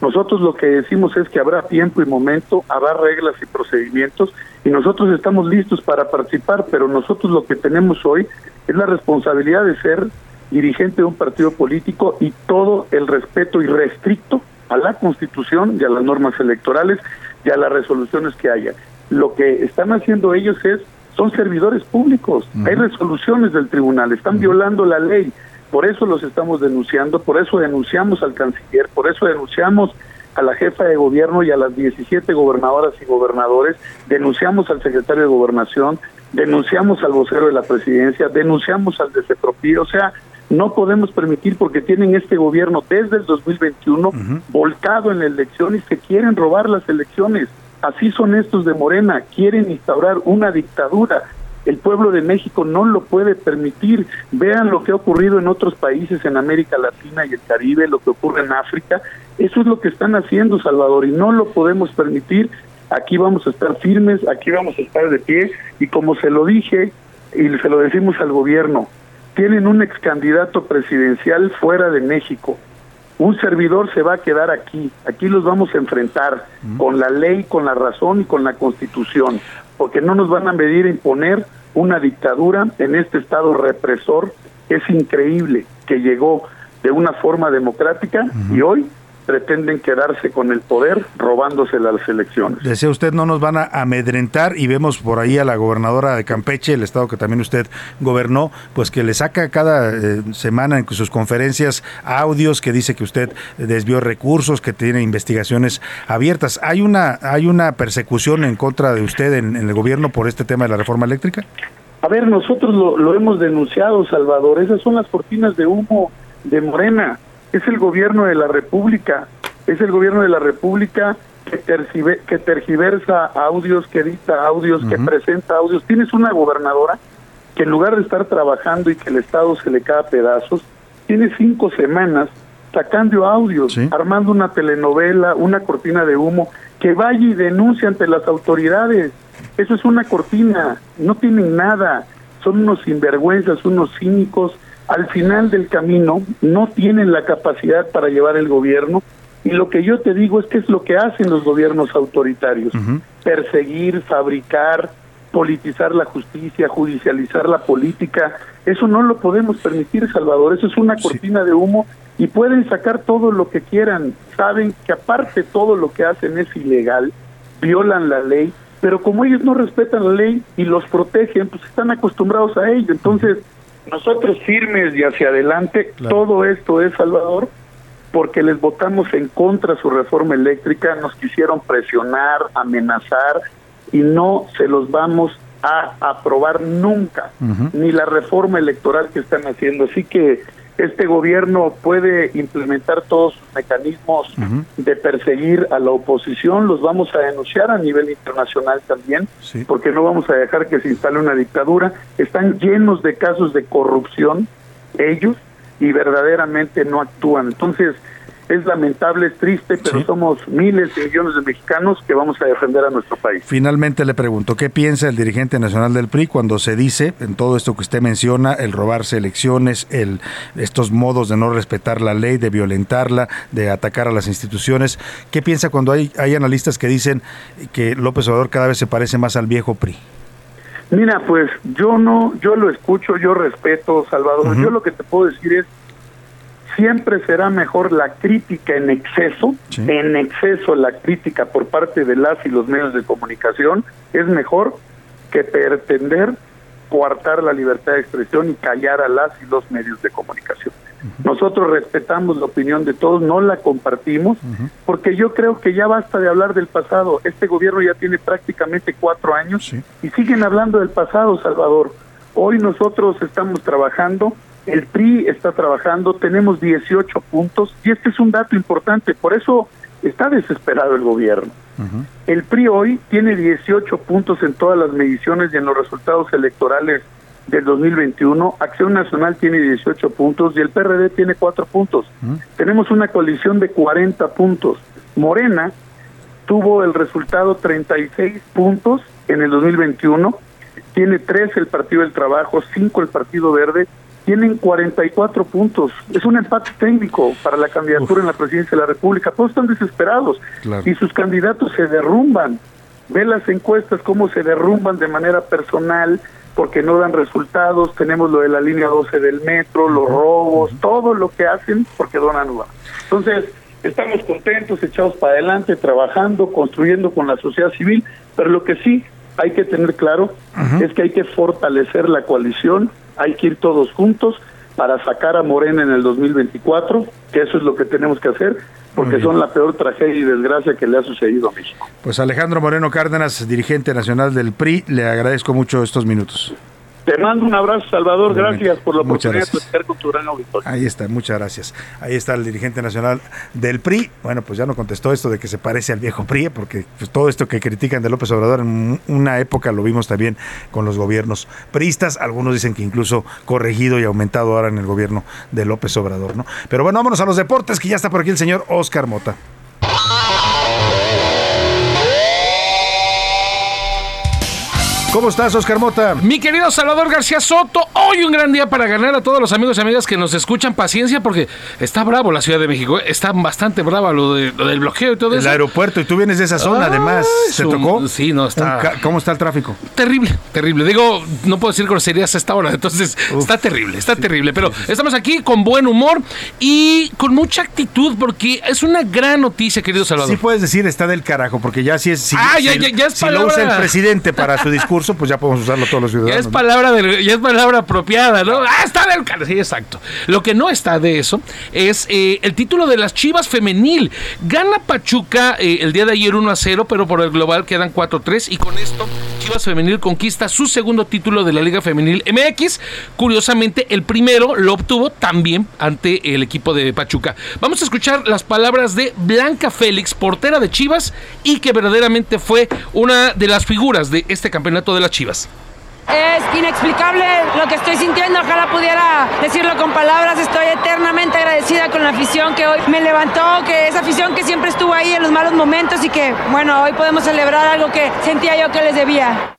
Nosotros lo que decimos es que habrá tiempo y momento, habrá reglas y procedimientos y nosotros estamos listos para participar, pero nosotros lo que tenemos hoy es la responsabilidad de ser dirigente de un partido político y todo el respeto irrestricto a la Constitución y a las normas electorales y a las resoluciones que haya. Lo que están haciendo ellos es son servidores públicos, hay resoluciones del tribunal, están violando la ley, por eso los estamos denunciando, por eso denunciamos al canciller, por eso denunciamos a la jefa de gobierno y a las 17 gobernadoras y gobernadores, denunciamos al secretario de gobernación, denunciamos al vocero de la presidencia, denunciamos al de o sea, no podemos permitir porque tienen este gobierno desde el 2021 volcado en la elección y se quieren robar las elecciones. Así son estos de Morena, quieren instaurar una dictadura. El pueblo de México no lo puede permitir. Vean lo que ha ocurrido en otros países en América Latina y el Caribe, lo que ocurre en África. Eso es lo que están haciendo, Salvador, y no lo podemos permitir. Aquí vamos a estar firmes, aquí vamos a estar de pie, y como se lo dije y se lo decimos al gobierno, tienen un ex candidato presidencial fuera de México. Un servidor se va a quedar aquí. Aquí los vamos a enfrentar con la ley, con la razón y con la constitución, porque no nos van a medir a imponer una dictadura en este estado represor. Es increíble que llegó de una forma democrática y hoy pretenden quedarse con el poder robándose las elecciones. Decía usted, no nos van a amedrentar y vemos por ahí a la gobernadora de Campeche, el estado que también usted gobernó, pues que le saca cada eh, semana en sus conferencias audios que dice que usted desvió recursos, que tiene investigaciones abiertas. ¿Hay una, hay una persecución en contra de usted en, en el gobierno por este tema de la reforma eléctrica? A ver, nosotros lo, lo hemos denunciado, Salvador. Esas son las cortinas de humo de Morena. Es el gobierno de la República. Es el gobierno de la República que, tergiversa audios, que edita audios, que presenta audios. Tienes una gobernadora que en lugar de estar trabajando y que el Estado se le cae a pedazos, tiene cinco semanas sacando audios, armando una telenovela, una cortina de humo, que vaya y denuncie ante las autoridades. Eso es una cortina, no tienen nada, son unos sinvergüenzas, unos cínicos. Al final del camino no tienen la capacidad para llevar el gobierno y lo que yo te digo es que es lo que hacen los gobiernos autoritarios, perseguir, fabricar, politizar la justicia, judicializar la política. Eso no lo podemos permitir, Salvador. Eso es una cortina de humo y pueden sacar todo lo que quieran. Saben que aparte todo lo que hacen es ilegal, violan la ley, pero como ellos no respetan la ley y los protegen, pues están acostumbrados a ello. Entonces, nosotros firmes y hacia adelante, todo esto es, Salvador, porque les votamos en contra su reforma eléctrica, nos quisieron presionar, amenazar y no se los vamos a aprobar nunca, ni la reforma electoral que están haciendo. Así que este gobierno puede implementar todos sus mecanismos de perseguir a la oposición, los vamos a denunciar a nivel internacional también, porque no vamos a dejar que se instale una dictadura. Están llenos de casos de corrupción ellos y verdaderamente no actúan. Entonces, es lamentable, es triste, pero somos miles y millones de mexicanos que vamos a defender a nuestro país. Finalmente le pregunto, ¿qué piensa el dirigente nacional del PRI cuando se dice, en todo esto que usted menciona, el robarse elecciones, el, estos modos de no respetar la ley, de violentarla, de atacar a las instituciones? ¿Qué piensa cuando hay, hay analistas que dicen que López Obrador cada vez se parece más al viejo PRI? Mira, pues yo no, yo lo escucho, yo respeto, Salvador. Yo lo que te puedo decir es, siempre será mejor la crítica en exceso, en exceso la crítica por parte de las y los medios de comunicación, es mejor que pretender coartar la libertad de expresión y callar a las y los medios de comunicación. Nosotros respetamos la opinión de todos, no la compartimos, porque yo creo que ya basta de hablar del pasado. Este gobierno ya tiene prácticamente cuatro años y siguen hablando del pasado, Salvador. Hoy nosotros estamos trabajando el PRI está trabajando, tenemos 18 puntos y este es un dato importante, por eso está desesperado el gobierno. El PRI hoy tiene 18 puntos en todas las mediciones y en los resultados electorales del 2021. Acción Nacional tiene 18 puntos y el PRD tiene 4 puntos. Tenemos una coalición de 40 puntos. Morena tuvo el resultado 36 puntos en el 2021, tiene 3 el Partido del Trabajo, 5 el Partido Verde tienen 44 puntos. Es un empate técnico para la candidatura en la presidencia de la República. Todos están desesperados y sus candidatos se derrumban. Ve las encuestas cómo se derrumban de manera personal porque no dan resultados. Tenemos lo de la línea 12 del metro, los robos, todo lo que hacen porque donan lugar. Entonces, estamos contentos, echados para adelante, trabajando, construyendo con la sociedad civil, pero lo que sí hay que tener claro es que hay que fortalecer la coalición hay que ir todos juntos para sacar a Morena en el 2024, que eso es lo que tenemos que hacer, porque son la peor tragedia y desgracia que le ha sucedido a México. Pues Alejandro Moreno Cárdenas, dirigente nacional del PRI, le agradezco mucho estos minutos. Te mando un abrazo, Salvador. Gracias por la oportunidad de estar con tu gran auditorio. Ahí está, muchas gracias. Ahí está el dirigente nacional del PRI. Bueno, pues ya no contestó esto de que se parece al viejo PRI, porque pues, todo esto que critican de López Obrador en una época lo vimos también con los gobiernos priistas. Algunos dicen que incluso corregido y aumentado ahora en el gobierno de López Obrador, ¿no? Pero bueno, vámonos a los deportes, que ya está por aquí el señor Oscar Mota. ¿Cómo estás, Oscar Mota? Mi querido Salvador García Soto, hoy un gran día para ganar a todos los amigos y amigas que nos escuchan. Paciencia, porque está bravo la Ciudad de México. ¿eh? Está bastante brava lo, de, lo del bloqueo y todo el eso. El aeropuerto, y tú vienes de esa zona, además. ¿Se tocó? Sí, no, está. ¿Cómo está el tráfico? Terrible, terrible. Digo, no puedo decir groserías a esta hora, entonces está terrible, está terrible. Pero estamos aquí con buen humor y con mucha actitud, porque es una gran noticia, querido Salvador. Sí, puedes decir está del carajo, porque ya si es. Si, ah, ya, ya, ya es si lo usa el presidente para su [laughs] discurso pues ya podemos usarlo todos los ciudadanos. Ya es palabra, de, ya es palabra apropiada, ¿no? Ah, está del Sí, exacto. Lo que no está de eso es eh, el título de las Chivas femenil. Gana Pachuca eh, el día de ayer 1 a 0, pero por el global quedan 4 a 3 y con esto Chivas femenil conquista su segundo título de la Liga Femenil MX. Curiosamente, el primero lo obtuvo también ante el equipo de Pachuca. Vamos a escuchar las palabras de Blanca Félix, portera de Chivas y que verdaderamente fue una de las figuras de este campeonato de las Chivas. Es inexplicable lo que estoy sintiendo, ojalá pudiera decirlo con palabras, estoy eternamente agradecida con la afición que hoy me levantó, que esa afición que siempre estuvo ahí en los malos momentos y que, bueno, hoy podemos celebrar algo que sentía yo que les debía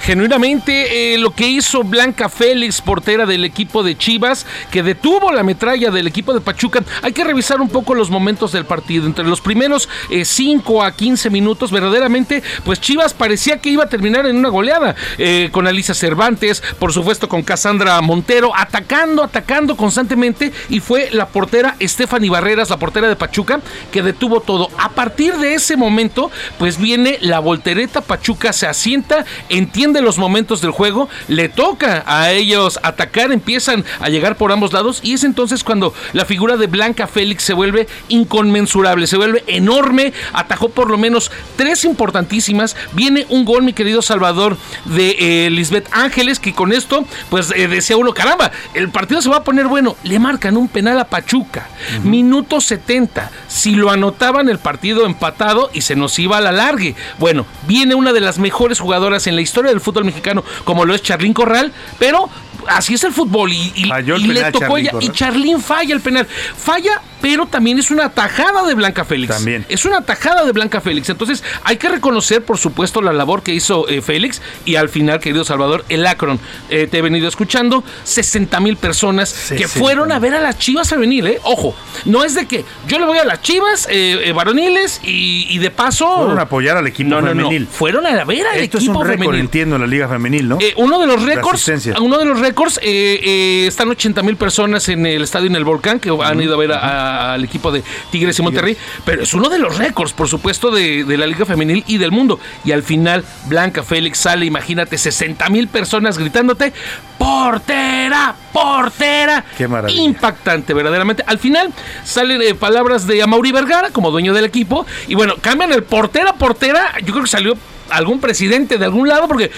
genuinamente eh, lo que hizo Blanca Félix, portera del equipo de Chivas, que detuvo la metralla del equipo de Pachuca. Hay que revisar un poco los momentos del partido. Entre los primeros 5 eh, a 15 minutos, verdaderamente, pues Chivas parecía que iba a terminar en una goleada. Eh, con Alicia Cervantes, por supuesto con Cassandra Montero, atacando, atacando constantemente. Y fue la portera Stephanie Barreras, la portera de Pachuca, que detuvo todo. A partir de ese momento, pues viene la voltereta. Pachuca se asienta, entiende los momentos del juego, le toca a ellos atacar, empiezan a llegar por ambos lados y es entonces cuando la figura de Blanca Félix se vuelve inconmensurable, se vuelve enorme, atajó por lo menos tres importantísimas, viene un gol mi querido Salvador de eh, Lisbeth Ángeles que con esto pues eh, decía uno, caramba, el partido se va a poner bueno, le marcan un penal a Pachuca, minuto 70, si lo anotaban el partido empatado y se nos iba a la largue, bueno, viene una de las mejores jugadoras en la historia del fútbol mexicano, como lo es Charlín Corral, pero así es el fútbol y, le tocó ella. Y Charlín falla el penal. Falla pero también es una tajada de Blanca Félix. También. Es una tajada de Blanca Félix. Entonces, hay que reconocer, por supuesto, la labor que hizo eh, Félix y al final, querido Salvador, el Akron. Eh, te he venido escuchando, 60 mil personas que 60. fueron a ver a las Chivas femenil, ¿eh? Ojo, no es de que yo le voy a las Chivas eh, eh, varoniles y, y de paso... Fueron a apoyar al equipo No, no, no. femenil. Fueron a ver al Esto es equipo un récord, femenil. En la Liga Femenil, ¿no? Eh, uno de los récords, uno de los récords, eh, eh, están 80 mil personas en el estadio en el Volcán que han ido a ver al equipo de Tigres y Monterrey, pero es uno de los récords, por supuesto, de, de la Liga Femenil y del mundo. Y al final, Blanca Félix sale, imagínate, 60 mil personas gritándote, portera, portera. Qué maravilla. Impactante, verdaderamente. Al final salen eh, palabras de Amaury Vergara como dueño del equipo y bueno, cambian el portera, portera. Yo creo que salió algún presidente de algún lado porque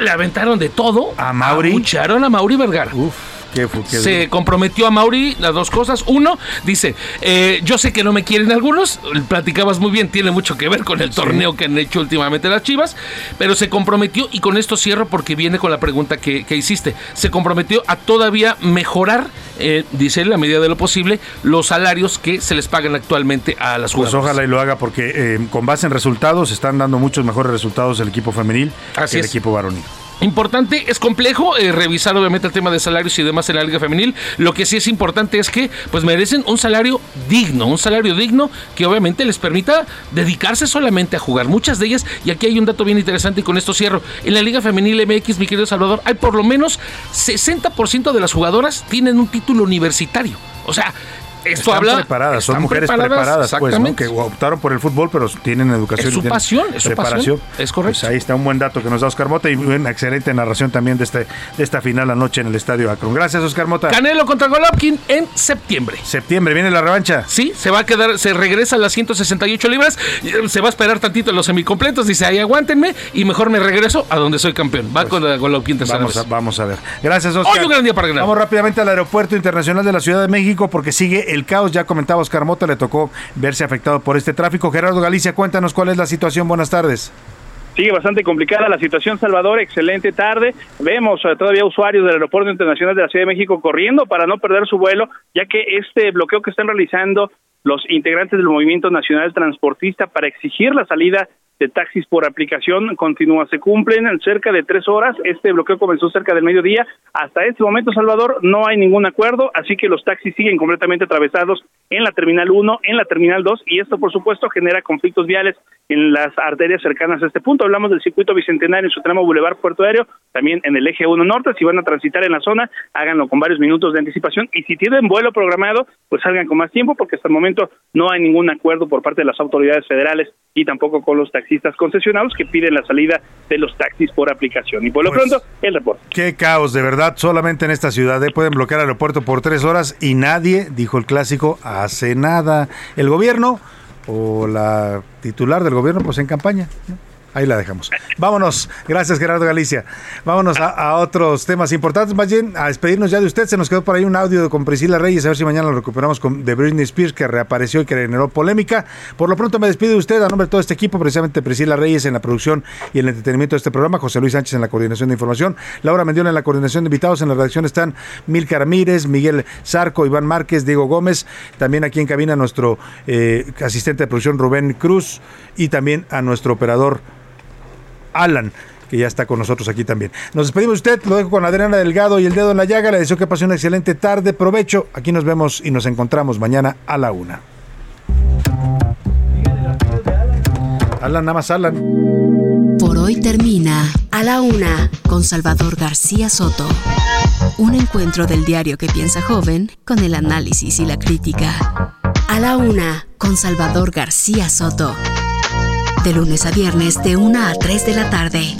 le aventaron de todo. ¿A Mauri? Abucharon a Mauri Vergara. Uf, qué, fu- qué Se comprometió a Mauri las dos cosas. Uno, dice, eh, yo sé que no me quieren algunos, platicabas muy bien, tiene mucho que ver con el torneo que han hecho últimamente las Chivas, pero se comprometió, y con esto cierro porque viene con la pregunta que, que hiciste, se comprometió a todavía mejorar, eh, dice él, a medida de lo posible, los salarios que se les pagan actualmente a las Pues jugadoras. ojalá y lo haga porque eh, con base en resultados están dando muchos mejores resultados el equipo femenil Así que el es. equipo varonil. Importante, es complejo eh, revisar obviamente el tema de salarios y demás en la liga femenil. Lo que sí es importante es que pues merecen un salario digno, un salario digno que obviamente les permita dedicarse solamente a jugar. Muchas de ellas, y aquí hay un dato bien interesante y con esto cierro, en la liga femenil MX, mi querido Salvador, hay por lo menos 60% de las jugadoras tienen un título universitario. O sea, esto están habla... preparadas, son mujeres preparadas, pues, ¿no? que optaron por el fútbol, pero tienen educación. Es su pasión, es su pasión, es correcto. Pues ahí está un buen dato que nos da Oscar Mota y una excelente narración también de, este, de esta final anoche en el Estadio Akron. Gracias, Oscar Mota. Canelo contra Golovkin en septiembre. Septiembre, viene la revancha. Sí, se va a quedar, se regresa a las 168 libras, y se va a esperar tantito en los semicompletos, dice, ahí aguántenme y mejor me regreso a donde soy campeón. Va con la Golovkin tercera Vamos a, vamos a ver. Gracias, Oscar. Hoy un gran día para ganar. Vamos rápidamente al Aeropuerto Internacional de la Ciudad de México porque sigue el caos. Ya comentaba Oscar Mota, le tocó verse afectado por este tráfico. Gerardo Galicia, cuéntanos cuál es la situación. Buenas tardes. Sigue bastante complicada la situación, Salvador. Excelente tarde. Vemos eh, todavía usuarios del Aeropuerto Internacional de la Ciudad de México corriendo para no perder su vuelo, ya que este bloqueo que están realizando los integrantes del Movimiento Nacional Transportista para exigir la salida de taxis por aplicación continúa. Se cumplen cerca de tres horas. Este bloqueo comenzó cerca del mediodía. Hasta este momento, Salvador, no hay ningún acuerdo, así que los taxis siguen completamente atravesados en la Terminal 1, en la Terminal 2, y esto, por supuesto, genera conflictos viales en las arterias cercanas a este punto. Hablamos del circuito bicentenario en su tramo Boulevard Puerto Aéreo, también en el eje 1 norte. Si van a transitar en la zona, háganlo con varios minutos de anticipación. Y si tienen vuelo programado, pues salgan con más tiempo, porque hasta el momento no hay ningún acuerdo por parte de las autoridades federales y tampoco con los taxistas concesionados que piden la salida de los taxis por aplicación. Y por lo Pues- pronto, el reporte. Qué caos, de verdad. Solamente en esta ciudad ¿eh? pueden bloquear el aeropuerto por tres horas y nadie, dijo el clásico, hace nada. El gobierno o la titular del gobierno, pues en campaña. ¿no? Ahí la dejamos. Vámonos. Gracias, Gerardo Galicia. Vámonos a, otros temas importantes. Más bien, a despedirnos ya de usted. Se nos quedó por ahí un audio con Priscila Reyes. A ver si mañana lo recuperamos con, de Britney Spears, que reapareció y que generó polémica. Por lo pronto, me despido de usted a nombre de todo este equipo. Precisamente Priscila Reyes en la producción y el entretenimiento de este programa. José Luis Sánchez en la coordinación de información. Laura Mendiola en la coordinación de invitados. En la redacción están Milka Ramírez, Miguel Zarco, Iván Márquez, Diego Gómez. También aquí en cabina nuestro eh, asistente de producción Rubén Cruz. Y también a nuestro operador Alan, que ya está con nosotros aquí también. Nos despedimos de usted, lo dejo con Adriana Delgado y el dedo en la llaga. Le deseo que pase una excelente tarde, provecho. Aquí nos vemos y nos encontramos mañana a la una. Alan, nada más Alan. Por hoy termina A la Una con Salvador García Soto. Un encuentro del diario que piensa joven con el análisis y la crítica. A la Una con Salvador García Soto. De lunes a viernes de 1 a 3 de la tarde.